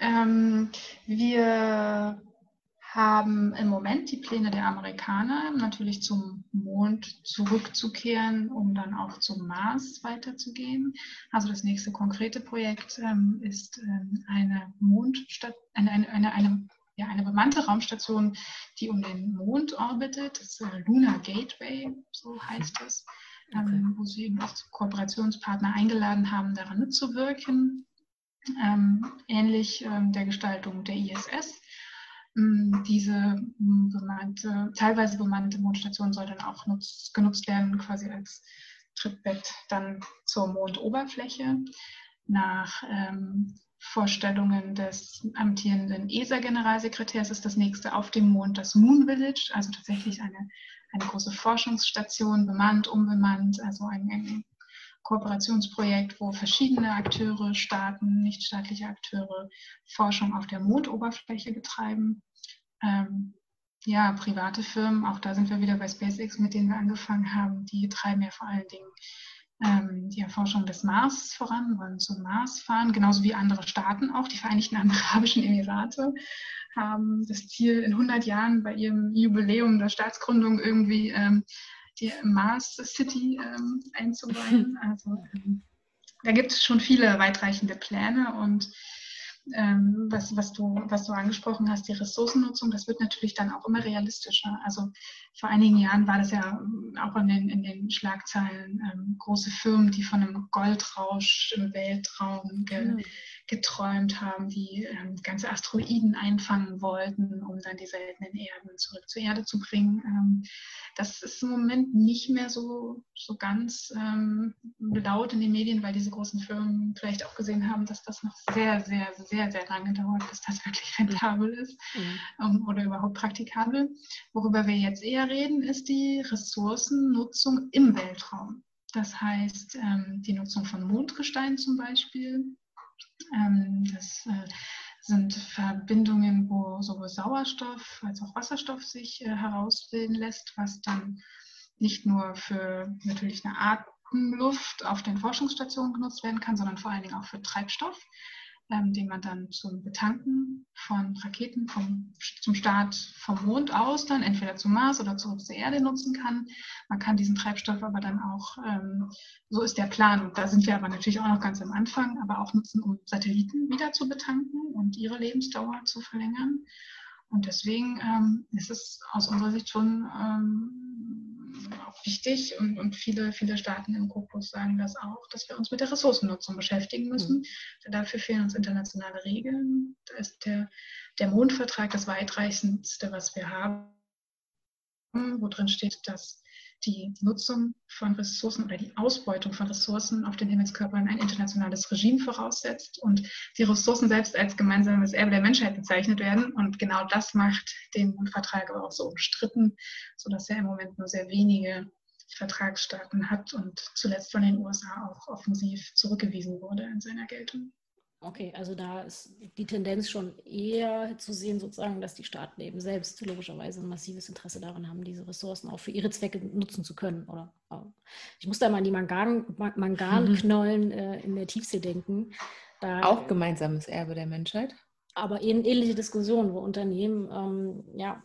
Ähm, wir haben im Moment die Pläne der Amerikaner, natürlich zum Mond zurückzukehren, um dann auch zum Mars weiterzugehen. Also das nächste konkrete Projekt ähm, ist ähm, eine Mondstadt, eine, eine, eine, eine, ja, eine bemannte Raumstation, die um den Mond orbitet. Das ist äh, Lunar Gateway, so heißt es, ähm, okay. wo sie eben auch Kooperationspartner eingeladen haben, daran mitzuwirken. Ähm, ähnlich ähm, der Gestaltung der ISS diese mm, bemannte, teilweise bemannte Mondstation soll dann auch nutz, genutzt werden, quasi als Trittbett dann zur Mondoberfläche. Nach ähm, Vorstellungen des amtierenden ESA-Generalsekretärs ist das nächste auf dem Mond das Moon Village, also tatsächlich eine, eine große Forschungsstation, bemannt, unbemannt, also ein, ein Kooperationsprojekt, wo verschiedene Akteure, Staaten, nichtstaatliche Akteure Forschung auf der Mondoberfläche betreiben. Ähm, ja, private Firmen, auch da sind wir wieder bei SpaceX, mit denen wir angefangen haben, die treiben ja vor allen Dingen ähm, die Erforschung des Mars voran, wollen zum Mars fahren, genauso wie andere Staaten auch. Die Vereinigten Arabischen Emirate haben das Ziel, in 100 Jahren bei ihrem Jubiläum der Staatsgründung irgendwie ähm, die Mars City ähm, einzuweihen. Also da gibt es schon viele weitreichende Pläne und ähm, was, was, du, was du angesprochen hast, die Ressourcennutzung, das wird natürlich dann auch immer realistischer. Also vor einigen Jahren war das ja auch in den, in den Schlagzeilen ähm, große Firmen, die von einem Goldrausch im Weltraum ge, mhm geträumt haben, die ähm, ganze Asteroiden einfangen wollten, um dann die seltenen Erden zurück zur Erde zu bringen. Ähm, das ist im Moment nicht mehr so, so ganz ähm, laut in den Medien, weil diese großen Firmen vielleicht auch gesehen haben, dass das noch sehr, sehr, sehr, sehr lange dauert, bis das wirklich rentabel ist mhm. oder überhaupt praktikabel. Worüber wir jetzt eher reden, ist die Ressourcennutzung im Weltraum. Das heißt, ähm, die Nutzung von Mondgestein zum Beispiel, ähm, das äh, sind Verbindungen, wo sowohl Sauerstoff als auch Wasserstoff sich äh, herausbilden lässt, was dann nicht nur für natürlich eine Atemluft auf den Forschungsstationen genutzt werden kann, sondern vor allen Dingen auch für Treibstoff ähm, den man dann zum Betanken von Raketen vom, zum Start vom Mond aus dann entweder zum Mars oder zurück zur Erde nutzen kann. Man kann diesen Treibstoff aber dann auch, ähm, so ist der Plan, da sind wir aber natürlich auch noch ganz am Anfang, aber auch nutzen, um Satelliten wieder zu betanken und ihre Lebensdauer zu verlängern. Und deswegen ähm, ist es aus unserer Sicht schon ähm, auch wichtig und, und viele, viele Staaten im Kokos sagen das auch, dass wir uns mit der Ressourcennutzung beschäftigen müssen. Mhm. Dafür fehlen uns internationale Regeln. Da ist der, der Mondvertrag das weitreichendste, was wir haben, wo drin steht, dass die Nutzung von Ressourcen oder die Ausbeutung von Ressourcen auf den Himmelskörpern ein internationales Regime voraussetzt und die Ressourcen selbst als gemeinsames Erbe der Menschheit bezeichnet werden. Und genau das macht den Vertrag aber auch so umstritten, sodass er im Moment nur sehr wenige Vertragsstaaten hat und zuletzt von den USA auch offensiv zurückgewiesen wurde in seiner Geltung. Okay, also da ist die Tendenz schon eher zu sehen, sozusagen, dass die Staaten eben selbst logischerweise ein massives Interesse daran haben, diese Ressourcen auch für ihre Zwecke nutzen zu können. Oder ich muss da mal an die Mangan, Manganknollen mhm. äh, in der Tiefsee denken. Da, auch gemeinsames Erbe der Menschheit. Aber in ähnliche Diskussionen, wo Unternehmen ähm, ja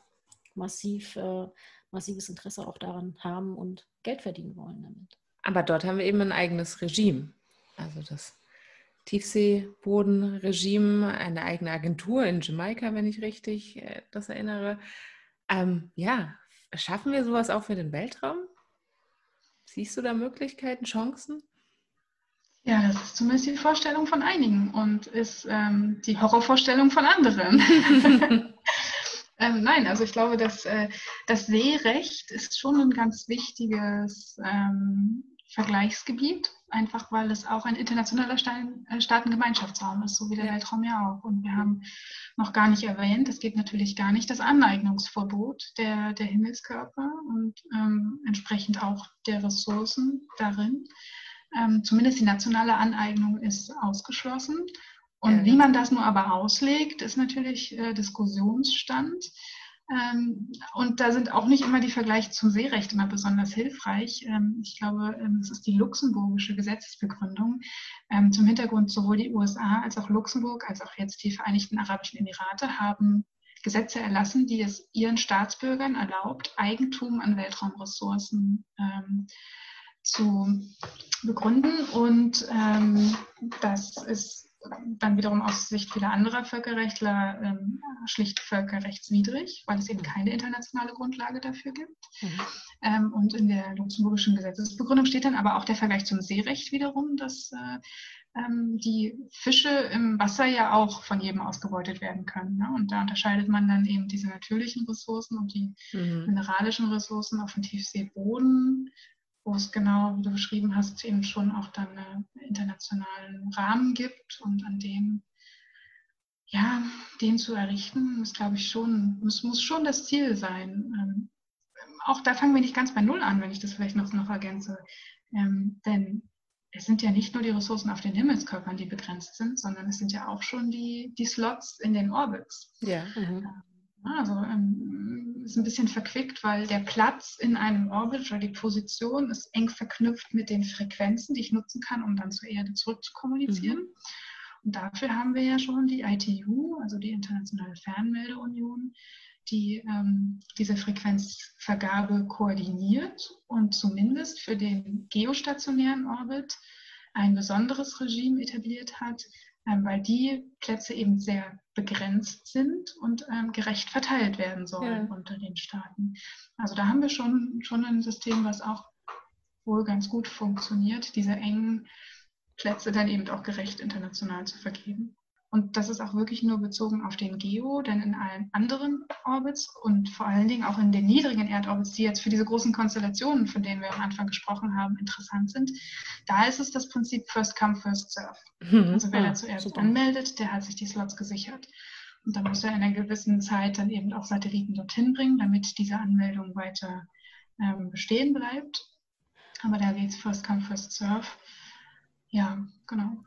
massiv, äh, massives Interesse auch daran haben und Geld verdienen wollen damit. Aber dort haben wir eben ein eigenes Regime. Also das Tiefseebodenregime, eine eigene Agentur in Jamaika, wenn ich richtig äh, das erinnere. Ähm, ja, schaffen wir sowas auch für den Weltraum? Siehst du da Möglichkeiten, Chancen? Ja, das ist zumindest die Vorstellung von einigen und ist ähm, die Horrorvorstellung von anderen. ähm, nein, also ich glaube, dass äh, das Seerecht ist schon ein ganz wichtiges ähm, Vergleichsgebiet, einfach weil es auch ein internationaler äh, Staatengemeinschaftsraum ist, so wie der. Weltraum ja auch. Und wir haben noch gar nicht erwähnt, es geht natürlich gar nicht, das Aneignungsverbot der, der Himmelskörper und ähm, entsprechend auch der Ressourcen darin. Ähm, zumindest die nationale Aneignung ist ausgeschlossen. Und ja. wie man das nur aber auslegt, ist natürlich äh, Diskussionsstand. Ähm, und da sind auch nicht immer die Vergleiche zum Seerecht immer besonders hilfreich. Ähm, ich glaube, ähm, es ist die luxemburgische Gesetzesbegründung. zum Hintergrund sowohl die USA als auch Luxemburg als auch jetzt die Vereinigten Arabischen Emirate haben Gesetze erlassen, die es ihren Staatsbürgern erlaubt, Eigentum an Weltraumressourcen ähm, zu begründen. Und ähm, das ist dann wiederum aus Sicht vieler anderer Völkerrechtler ähm, schlicht völkerrechtswidrig, weil es eben mhm. keine internationale Grundlage dafür gibt. Mhm. Ähm, und in der luxemburgischen Gesetzesbegründung steht dann aber auch der Vergleich zum Seerecht wiederum, dass äh, ähm, die Fische im Wasser ja auch von jedem ausgebeutet werden können. Ne? Und da unterscheidet man dann eben diese natürlichen Ressourcen und die mhm. mineralischen Ressourcen auf dem Tiefseeboden wo es genau, wie du beschrieben hast, eben schon auch dann einen internationalen Rahmen gibt und an dem, ja, den zu errichten, ist, glaube ich, schon, muss, muss schon das Ziel sein. Ähm, auch da fangen wir nicht ganz bei Null an, wenn ich das vielleicht noch, noch ergänze. Ähm, denn es sind ja nicht nur die Ressourcen auf den Himmelskörpern, die begrenzt sind, sondern es sind ja auch schon die, die Slots in den Orbits. Ja. Mhm. Also ähm, ist ein bisschen verquickt, weil der Platz in einem Orbit oder die Position ist eng verknüpft mit den Frequenzen, die ich nutzen kann, um dann zur Erde zurück zu kommunizieren. Mhm. Und dafür haben wir ja schon die ITU, also die Internationale Fernmeldeunion, die ähm, diese Frequenzvergabe koordiniert und zumindest für den geostationären Orbit ein besonderes Regime etabliert hat, weil die Plätze eben sehr begrenzt sind und ähm, gerecht verteilt werden sollen ja. unter den Staaten. Also da haben wir schon, schon ein System, was auch wohl ganz gut funktioniert, diese engen Plätze dann eben auch gerecht international zu vergeben. Und das ist auch wirklich nur bezogen auf den Geo, denn in allen anderen Orbits und vor allen Dingen auch in den niedrigen Erdorbits, die jetzt für diese großen Konstellationen, von denen wir am Anfang gesprochen haben, interessant sind, da ist es das Prinzip First Come, First Serve. Mhm. Also wer ah, da zuerst super. anmeldet, der hat sich die Slots gesichert. Und dann muss er in einer gewissen Zeit dann eben auch Satelliten dorthin bringen, damit diese Anmeldung weiter ähm, bestehen bleibt. Aber da geht es First Come, First Serve. Ja, genau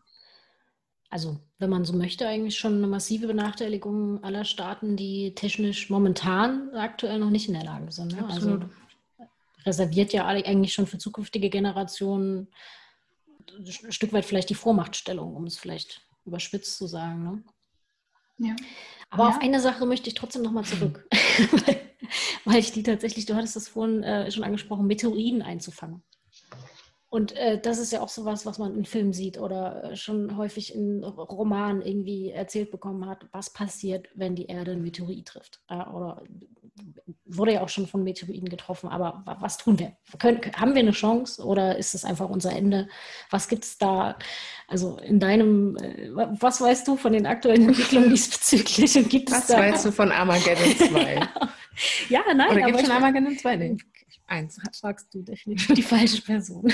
also wenn man so möchte, eigentlich schon eine massive Benachteiligung aller Staaten, die technisch momentan aktuell noch nicht in der Lage sind. Ne? Also reserviert ja eigentlich schon für zukünftige Generationen ein Stück weit vielleicht die Vormachtstellung, um es vielleicht überspitzt zu sagen. Ne? Ja. Aber ja. auf eine Sache möchte ich trotzdem nochmal zurück, weil ich die tatsächlich, du hattest das vorhin äh, schon angesprochen, Meteoriden einzufangen. Und äh, das ist ja auch sowas, was man in Filmen sieht oder äh, schon häufig in Romanen irgendwie erzählt bekommen hat, was passiert, wenn die Erde ein Meteorit trifft. Äh, oder wurde ja auch schon von Meteoriten getroffen, aber was tun wir? Können, haben wir eine Chance oder ist es einfach unser Ende? Was gibt es da? Also in deinem, äh, was weißt du von den aktuellen Entwicklungen diesbezüglich? Und gibt was da, weißt du von Armageddon 2? ja, nein. Oder gibt es schon Armageddon 2? Nee. Eins. Fragst du definitiv die falsche Person.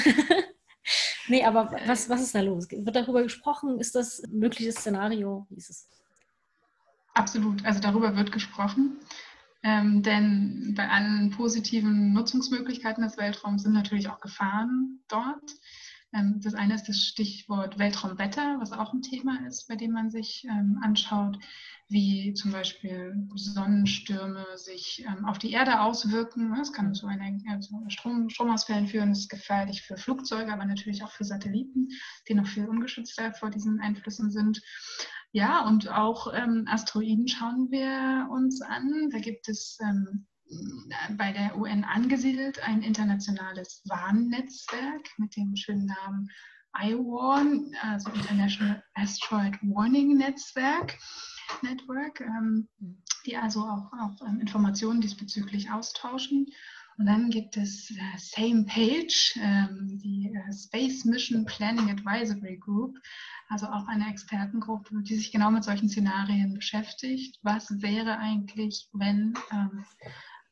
nee, aber was, was ist da los? Wird darüber gesprochen? Ist das ein mögliches Szenario? Wie ist es? Absolut. Also darüber wird gesprochen. Ähm, denn bei allen positiven Nutzungsmöglichkeiten des Weltraums sind natürlich auch Gefahren dort. Ähm, das eine ist das Stichwort Weltraumwetter, was auch ein Thema ist, bei dem man sich ähm, anschaut, wie zum Beispiel Sonnenstürme sich ähm, auf die Erde auswirken. Das kann zu einer, also Strom, Stromausfällen führen, das ist gefährlich für Flugzeuge, aber natürlich auch für Satelliten, die noch viel ungeschützter vor diesen Einflüssen sind. Ja, und auch ähm, Asteroiden schauen wir uns an. Da gibt es ähm, bei der UN angesiedelt ein internationales Warnnetzwerk mit dem schönen Namen IWARN, also International Asteroid Warning Netzwerk. Network, ähm, die also auch, auch ähm, Informationen diesbezüglich austauschen. Und dann gibt es äh, Same Page, ähm, die äh, Space Mission Planning Advisory Group, also auch eine Expertengruppe, die sich genau mit solchen Szenarien beschäftigt. Was wäre eigentlich, wenn ähm,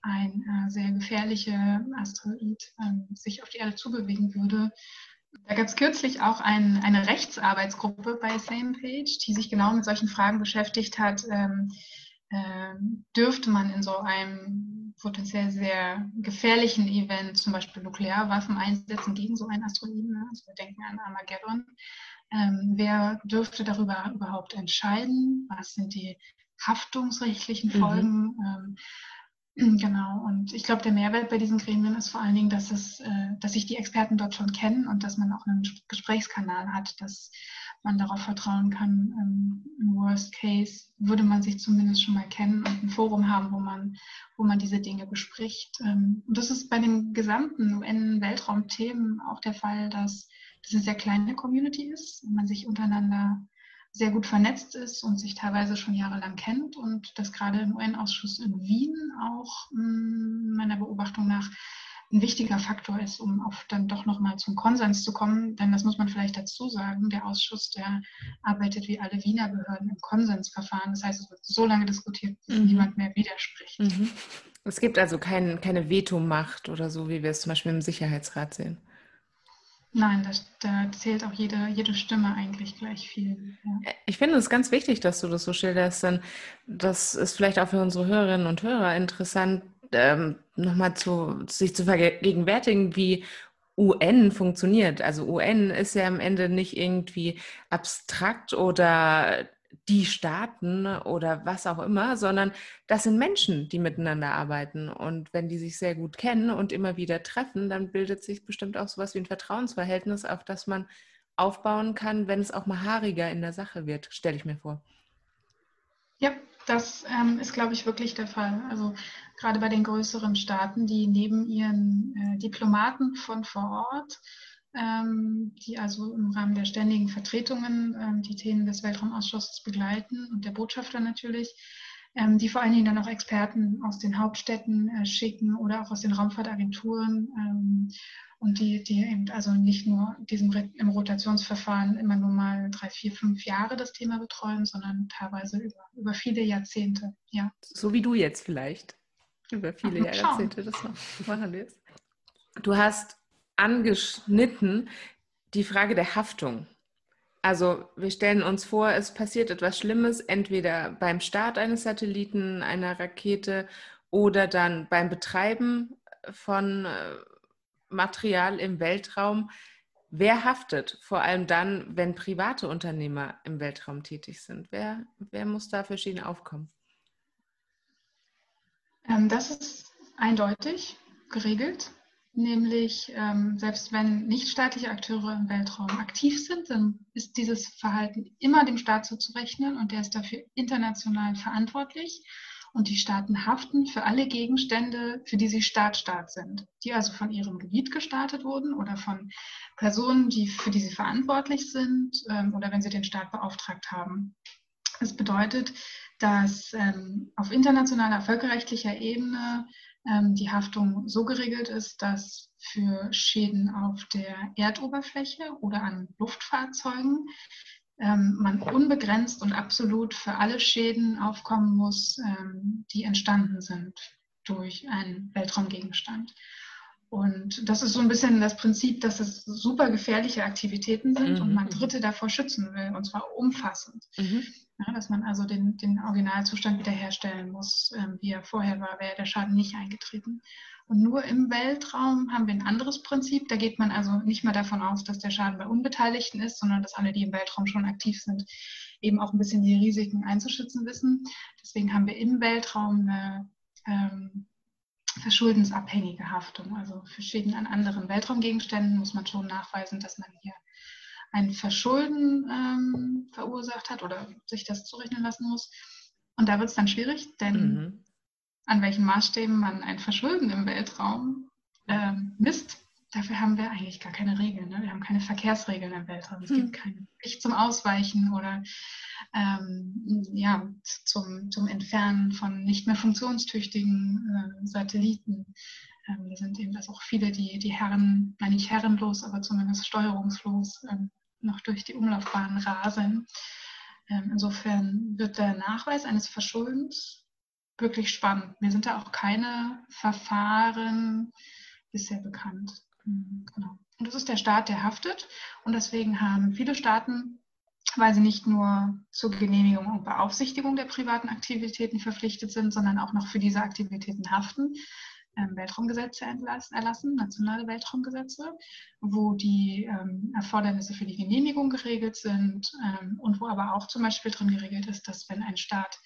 ein äh, sehr gefährlicher Asteroid ähm, sich auf die Erde zubewegen würde? Da gab es kürzlich auch ein, eine Rechtsarbeitsgruppe bei SamePage, die sich genau mit solchen Fragen beschäftigt hat. Ähm, äh, dürfte man in so einem potenziell sehr gefährlichen Event zum Beispiel Nuklearwaffen einsetzen gegen so einen Asteroiden? Ne? Also wir denken an Armageddon. Ähm, wer dürfte darüber überhaupt entscheiden? Was sind die haftungsrechtlichen mhm. Folgen? Mhm. Ähm, genau, und ich glaube, der Mehrwert bei diesen Gremien ist vor allen Dingen, dass, es, äh, dass sich die Experten dort schon kennen und dass man auch einen Gesprächskanal hat, dass man darauf vertrauen kann. Ähm, Im Worst Case würde man sich zumindest schon mal kennen und ein Forum haben, wo man, wo man diese Dinge bespricht. Ähm, und das ist bei den gesamten UN-Weltraumthemen auch der Fall, dass das eine sehr kleine Community ist man sich untereinander sehr gut vernetzt ist und sich teilweise schon jahrelang kennt und dass gerade im UN-Ausschuss in Wien auch mm, meiner Beobachtung nach ein wichtiger Faktor ist, um auf dann doch nochmal zum Konsens zu kommen. Denn das muss man vielleicht dazu sagen, der Ausschuss, der arbeitet wie alle Wiener Behörden im Konsensverfahren. Das heißt, es wird so lange diskutiert, bis mhm. niemand mehr widerspricht. Mhm. Es gibt also kein, keine Vetomacht oder so, wie wir es zum Beispiel im Sicherheitsrat sehen. Nein, das, da zählt auch jede, jede Stimme eigentlich gleich viel. Ja. Ich finde es ganz wichtig, dass du das so schilderst, denn das ist vielleicht auch für unsere Hörerinnen und Hörer interessant, ähm, nochmal zu, sich zu vergegenwärtigen, wie UN funktioniert. Also UN ist ja am Ende nicht irgendwie abstrakt oder die Staaten oder was auch immer, sondern das sind Menschen, die miteinander arbeiten. Und wenn die sich sehr gut kennen und immer wieder treffen, dann bildet sich bestimmt auch sowas wie ein Vertrauensverhältnis, auf das man aufbauen kann, wenn es auch mal haariger in der Sache wird, stelle ich mir vor. Ja, das ähm, ist, glaube ich, wirklich der Fall. Also gerade bei den größeren Staaten, die neben ihren äh, Diplomaten von vor Ort, die also im Rahmen der ständigen Vertretungen ähm, die Themen des Weltraumausschusses begleiten und der Botschafter natürlich, ähm, die vor allen Dingen dann auch Experten aus den Hauptstädten äh, schicken oder auch aus den Raumfahrtagenturen ähm, und die, die eben also nicht nur diesem, im Rotationsverfahren immer nur mal drei, vier, fünf Jahre das Thema betreuen, sondern teilweise über, über viele Jahrzehnte. Ja. So wie du jetzt vielleicht über viele Ach, Jahrzehnte das noch machen wirst. Du hast angeschnitten die Frage der Haftung. Also wir stellen uns vor, es passiert etwas Schlimmes, entweder beim Start eines Satelliten, einer Rakete oder dann beim Betreiben von äh, Material im Weltraum. Wer haftet? Vor allem dann, wenn private Unternehmer im Weltraum tätig sind. Wer, wer muss da verschieden aufkommen? Ähm, das ist eindeutig geregelt. Nämlich, ähm, selbst wenn nichtstaatliche Akteure im Weltraum aktiv sind, dann ist dieses Verhalten immer dem Staat zuzurechnen und der ist dafür international verantwortlich. Und die Staaten haften für alle Gegenstände, für die sie Staat-Staat sind, die also von ihrem Gebiet gestartet wurden oder von Personen, die, für die sie verantwortlich sind ähm, oder wenn sie den Staat beauftragt haben. Das bedeutet, dass ähm, auf internationaler völkerrechtlicher Ebene die Haftung so geregelt ist, dass für Schäden auf der Erdoberfläche oder an Luftfahrzeugen ähm, man unbegrenzt und absolut für alle Schäden aufkommen muss, ähm, die entstanden sind durch einen Weltraumgegenstand. Und das ist so ein bisschen das Prinzip, dass es super gefährliche Aktivitäten sind mhm. und man Dritte davor schützen will, und zwar umfassend. Mhm. Ja, dass man also den, den Originalzustand wiederherstellen muss, ähm, wie er vorher war, wäre der Schaden nicht eingetreten. Und nur im Weltraum haben wir ein anderes Prinzip. Da geht man also nicht mehr davon aus, dass der Schaden bei Unbeteiligten ist, sondern dass alle, die im Weltraum schon aktiv sind, eben auch ein bisschen die Risiken einzuschätzen wissen. Deswegen haben wir im Weltraum eine ähm, verschuldensabhängige Haftung. Also für Schäden an anderen Weltraumgegenständen muss man schon nachweisen, dass man hier ein Verschulden ähm, verursacht hat oder sich das zurechnen lassen muss. Und da wird es dann schwierig, denn mhm. an welchen Maßstäben man ein Verschulden im Weltraum ähm, misst, dafür haben wir eigentlich gar keine Regeln. Ne? Wir haben keine Verkehrsregeln im Weltraum. Es mhm. gibt keine Pflicht zum Ausweichen oder ähm, ja, zum, zum Entfernen von nicht mehr funktionstüchtigen äh, Satelliten. Ähm, da sind eben das auch viele, die, die Herren, nein nicht herrenlos, aber zumindest steuerungslos ähm, noch durch die Umlaufbahn rasen. Ähm, insofern wird der Nachweis eines Verschuldens wirklich spannend. Mir sind da auch keine Verfahren bisher bekannt. Mhm, genau. Und das ist der Staat, der haftet. Und deswegen haben viele Staaten weil sie nicht nur zur Genehmigung und Beaufsichtigung der privaten Aktivitäten verpflichtet sind, sondern auch noch für diese Aktivitäten haften. Ähm, Weltraumgesetze erlassen, nationale Weltraumgesetze, wo die ähm, Erfordernisse für die Genehmigung geregelt sind ähm, und wo aber auch zum Beispiel drin geregelt ist, dass wenn ein Staat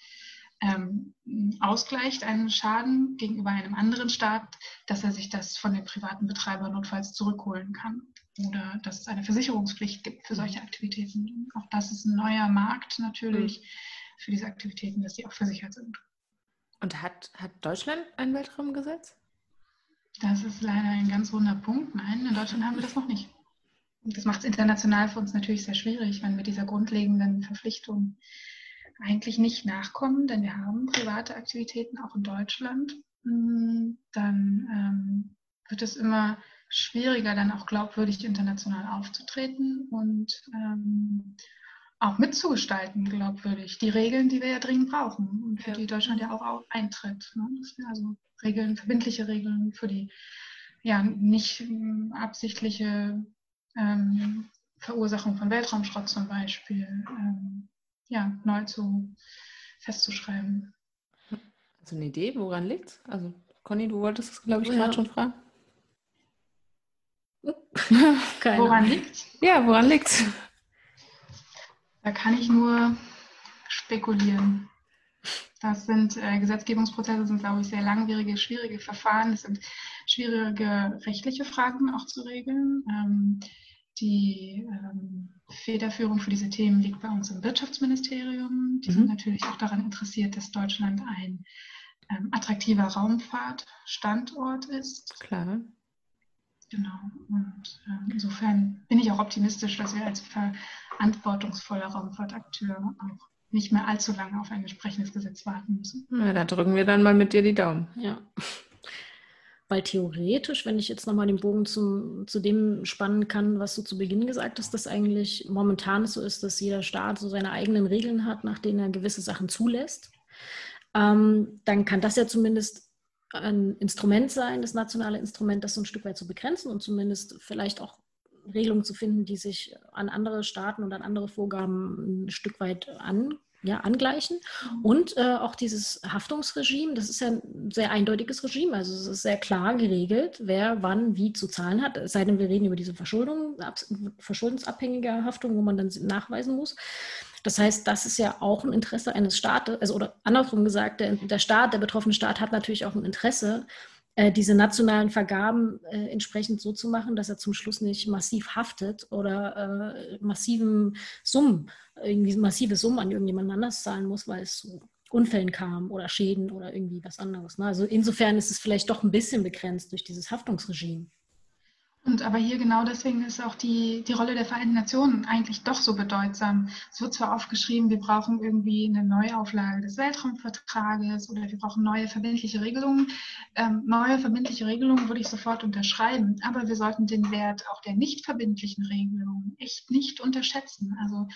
ähm, ausgleicht einen Schaden gegenüber einem anderen Staat, dass er sich das von den privaten Betreibern notfalls zurückholen kann oder dass es eine Versicherungspflicht gibt für solche Aktivitäten. Auch das ist ein neuer Markt natürlich mhm. für diese Aktivitäten, dass sie auch versichert sind. Und hat, hat Deutschland ein Weltraumgesetz? Das ist leider ein ganz wunder Punkt. Nein, in Deutschland haben wir das noch nicht. Und das macht es international für uns natürlich sehr schwierig, wenn wir dieser grundlegenden Verpflichtung eigentlich nicht nachkommen, denn wir haben private Aktivitäten auch in Deutschland. Hm, dann ähm, wird es immer schwieriger, dann auch glaubwürdig international aufzutreten und ähm, auch mitzugestalten, glaubwürdig. Die Regeln, die wir ja dringend brauchen und für ja. die Deutschland ja auch eintritt. Ne? Also Regeln, verbindliche Regeln für die ja nicht ähm, absichtliche ähm, Verursachung von Weltraumschrott zum Beispiel ähm, ja, neu zu, festzuschreiben. Also eine Idee, woran liegt Also Conny, du wolltest es, glaube ich, gerade ja. schon fragen. woran liegt Ja, woran liegt Da kann ich nur spekulieren. Das sind äh, Gesetzgebungsprozesse, sind, glaube ich, sehr langwierige, schwierige Verfahren. Es sind schwierige rechtliche Fragen auch zu regeln. Ähm, die ähm, Federführung für diese Themen liegt bei uns im Wirtschaftsministerium. Die mhm. sind natürlich auch daran interessiert, dass Deutschland ein ähm, attraktiver Raumfahrtstandort ist. Klar. Genau. Und äh, insofern bin ich auch optimistisch, dass wir als verantwortungsvoller Raumfahrtakteur auch nicht mehr allzu lange auf ein entsprechendes Gesetz warten müssen. Na, da drücken wir dann mal mit dir die Daumen. Ja. Weil theoretisch, wenn ich jetzt nochmal den Bogen zum, zu dem spannen kann, was du zu Beginn gesagt hast, dass eigentlich momentan so ist, dass jeder Staat so seine eigenen Regeln hat, nach denen er gewisse Sachen zulässt, ähm, dann kann das ja zumindest ein Instrument sein, das nationale Instrument, das so ein Stück weit zu begrenzen und zumindest vielleicht auch Regelungen zu finden, die sich an andere Staaten und an andere Vorgaben ein Stück weit an, ja, angleichen. Mhm. Und äh, auch dieses Haftungsregime, das ist ja ein sehr eindeutiges Regime. Also es ist sehr klar geregelt, wer wann wie zu zahlen hat. Es sei denn, wir reden über diese Verschuldung, verschuldensabhängige Haftung, wo man dann nachweisen muss. Das heißt, das ist ja auch ein Interesse eines Staates, also oder andersrum gesagt, der, der Staat, der betroffene Staat hat natürlich auch ein Interesse, äh, diese nationalen Vergaben äh, entsprechend so zu machen, dass er zum Schluss nicht massiv haftet oder äh, massiven Summen, irgendwie massive Summen an irgendjemand anders zahlen muss, weil es zu Unfällen kam oder Schäden oder irgendwie was anderes. Ne? Also insofern ist es vielleicht doch ein bisschen begrenzt durch dieses Haftungsregime. Und aber hier genau deswegen ist auch die, die Rolle der Vereinten Nationen eigentlich doch so bedeutsam. Es wird zwar aufgeschrieben, wir brauchen irgendwie eine Neuauflage des Weltraumvertrages oder wir brauchen neue verbindliche Regelungen. Ähm, neue verbindliche Regelungen würde ich sofort unterschreiben, aber wir sollten den Wert auch der nicht verbindlichen Regelungen echt nicht unterschätzen. Also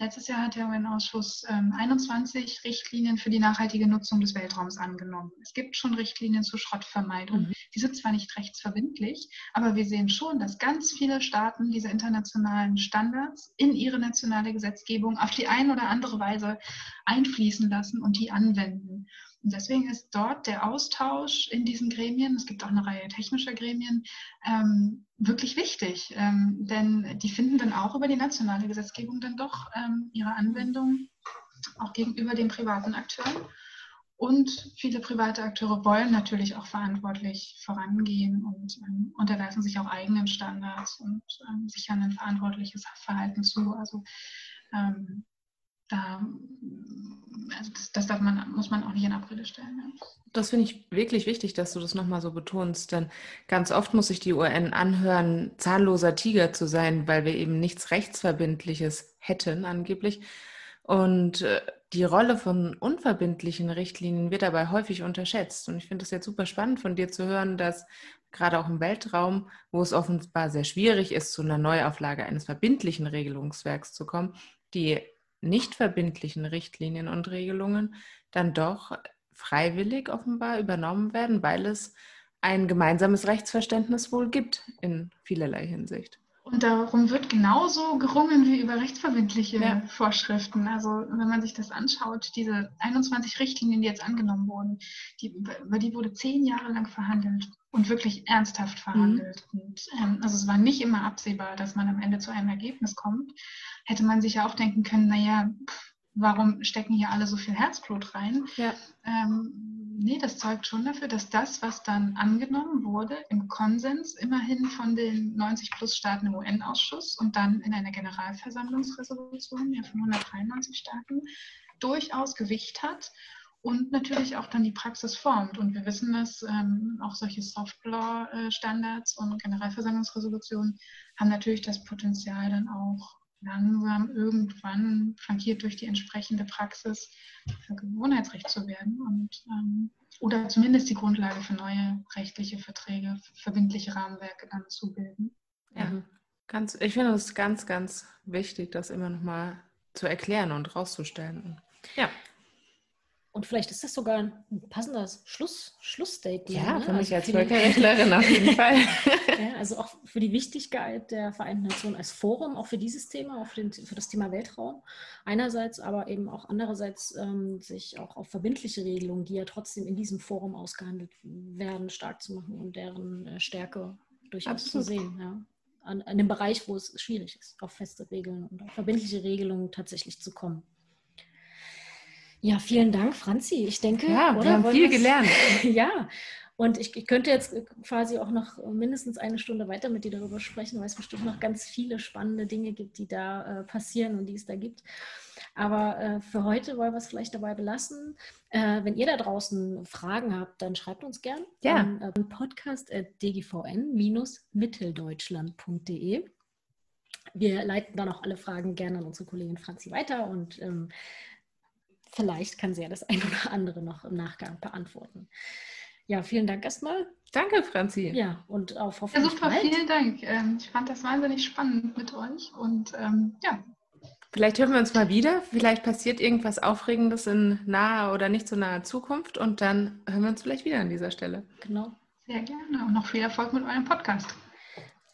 Letztes Jahr hat der UN-Ausschuss ähm, 21 Richtlinien für die nachhaltige Nutzung des Weltraums angenommen. Es gibt schon Richtlinien zur Schrottvermeidung. Mhm. Die sind zwar nicht rechtsverbindlich, aber wir sehen schon, dass ganz viele Staaten diese internationalen Standards in ihre nationale Gesetzgebung auf die eine oder andere Weise einfließen lassen und die anwenden. Und deswegen ist dort der Austausch in diesen Gremien, es gibt auch eine Reihe technischer Gremien, ähm, wirklich wichtig. Ähm, denn die finden dann auch über die nationale Gesetzgebung dann doch ähm, ihre Anwendung, auch gegenüber den privaten Akteuren. Und viele private Akteure wollen natürlich auch verantwortlich vorangehen und ähm, unterwerfen sich auch eigenen Standards und ähm, sichern ein verantwortliches Verhalten zu. Also ähm, da, also das, das, darf man, muss man auch nicht in Abrede stellen. Ja. Das finde ich wirklich wichtig, dass du das nochmal so betonst, denn ganz oft muss sich die UN anhören, zahnloser Tiger zu sein, weil wir eben nichts Rechtsverbindliches hätten angeblich. Und äh, die Rolle von unverbindlichen Richtlinien wird dabei häufig unterschätzt. Und ich finde es jetzt super spannend von dir zu hören, dass gerade auch im Weltraum, wo es offenbar sehr schwierig ist, zu einer Neuauflage eines verbindlichen Regelungswerks zu kommen, die nicht verbindlichen Richtlinien und Regelungen dann doch freiwillig offenbar übernommen werden, weil es ein gemeinsames Rechtsverständnis wohl gibt in vielerlei Hinsicht. Und darum wird genauso gerungen wie über rechtsverbindliche ja. Vorschriften. Also wenn man sich das anschaut, diese 21 Richtlinien, die jetzt angenommen wurden, die, über die wurde zehn Jahre lang verhandelt und wirklich ernsthaft verhandelt. Mhm. Und, ähm, also es war nicht immer absehbar, dass man am Ende zu einem Ergebnis kommt. Hätte man sich ja auch denken können, naja, pff, warum stecken hier alle so viel Herzblut rein? Ja. Ähm, nee, das zeugt schon dafür, dass das, was dann angenommen wurde, im Konsens immerhin von den 90 plus Staaten im UN-Ausschuss und dann in einer Generalversammlungsresolution ja, von 193 Staaten, durchaus Gewicht hat und natürlich auch dann die Praxis formt. Und wir wissen, dass ähm, auch solche Soft-Law-Standards und Generalversammlungsresolutionen haben natürlich das Potenzial dann auch langsam irgendwann flankiert durch die entsprechende Praxis für Gewohnheitsrecht zu werden und ähm, oder zumindest die Grundlage für neue rechtliche Verträge, verbindliche Rahmenwerke dann zu bilden. Ja, mhm. ganz, ich finde es ganz, ganz wichtig, das immer noch mal zu erklären und rauszustellen. Ja. Und vielleicht ist das sogar ein passendes Schluss, Schlussstatement. Ja, ne? für mich also als Völkerrechtlerin auf jeden Fall. ja, also auch für die Wichtigkeit der Vereinten Nationen als Forum, auch für dieses Thema, auch für, den, für das Thema Weltraum. Einerseits, aber eben auch andererseits ähm, sich auch auf verbindliche Regelungen, die ja trotzdem in diesem Forum ausgehandelt werden, stark zu machen und deren äh, Stärke durchaus Absolut. zu sehen. Ja. An, an dem Bereich, wo es schwierig ist, auf feste Regeln und auf verbindliche Regelungen tatsächlich zu kommen. Ja, vielen Dank, Franzi. Ich denke, ja, wir oder? haben viel gelernt. ja, und ich, ich, könnte jetzt quasi auch noch mindestens eine Stunde weiter mit dir darüber sprechen, weil es bestimmt noch ganz viele spannende Dinge gibt, die da äh, passieren und die es da gibt. Aber äh, für heute wollen wir es vielleicht dabei belassen. Äh, wenn ihr da draußen Fragen habt, dann schreibt uns gern ja. an äh, podcast.dgvn-mitteldeutschland.de. Wir leiten dann auch alle Fragen gerne an unsere Kollegin Franzi weiter und ähm, vielleicht kann sie ja das ein oder andere noch im Nachgang beantworten. Ja, vielen Dank erstmal. Danke, Franzi. Ja, und auf hoffentlich. Ja, super, bald. vielen Dank. Ähm, ich fand das wahnsinnig spannend mit euch und ähm, ja. Vielleicht hören wir uns mal wieder. Vielleicht passiert irgendwas Aufregendes in naher oder nicht so naher Zukunft und dann hören wir uns vielleicht wieder an dieser Stelle. Genau. Sehr gerne und noch viel Erfolg mit eurem Podcast.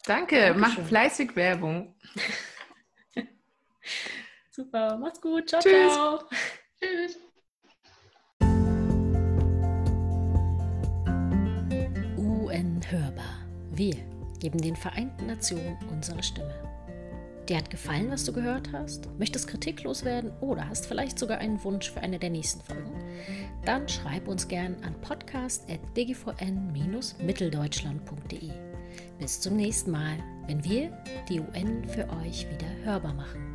Danke, Dankeschön. macht fleißig Werbung. Super, macht's gut. Ciao, Tschüss. ciao. Tschüss. UN Hörbar. Wir geben den Vereinten Nationen unsere Stimme. Dir hat gefallen, was du gehört hast? Möchtest kritiklos werden oder hast vielleicht sogar einen Wunsch für eine der nächsten Folgen? Dann schreib uns gern an podcast.dgvn-mitteldeutschland.de. Bis zum nächsten Mal, wenn wir die UN für euch wieder hörbar machen.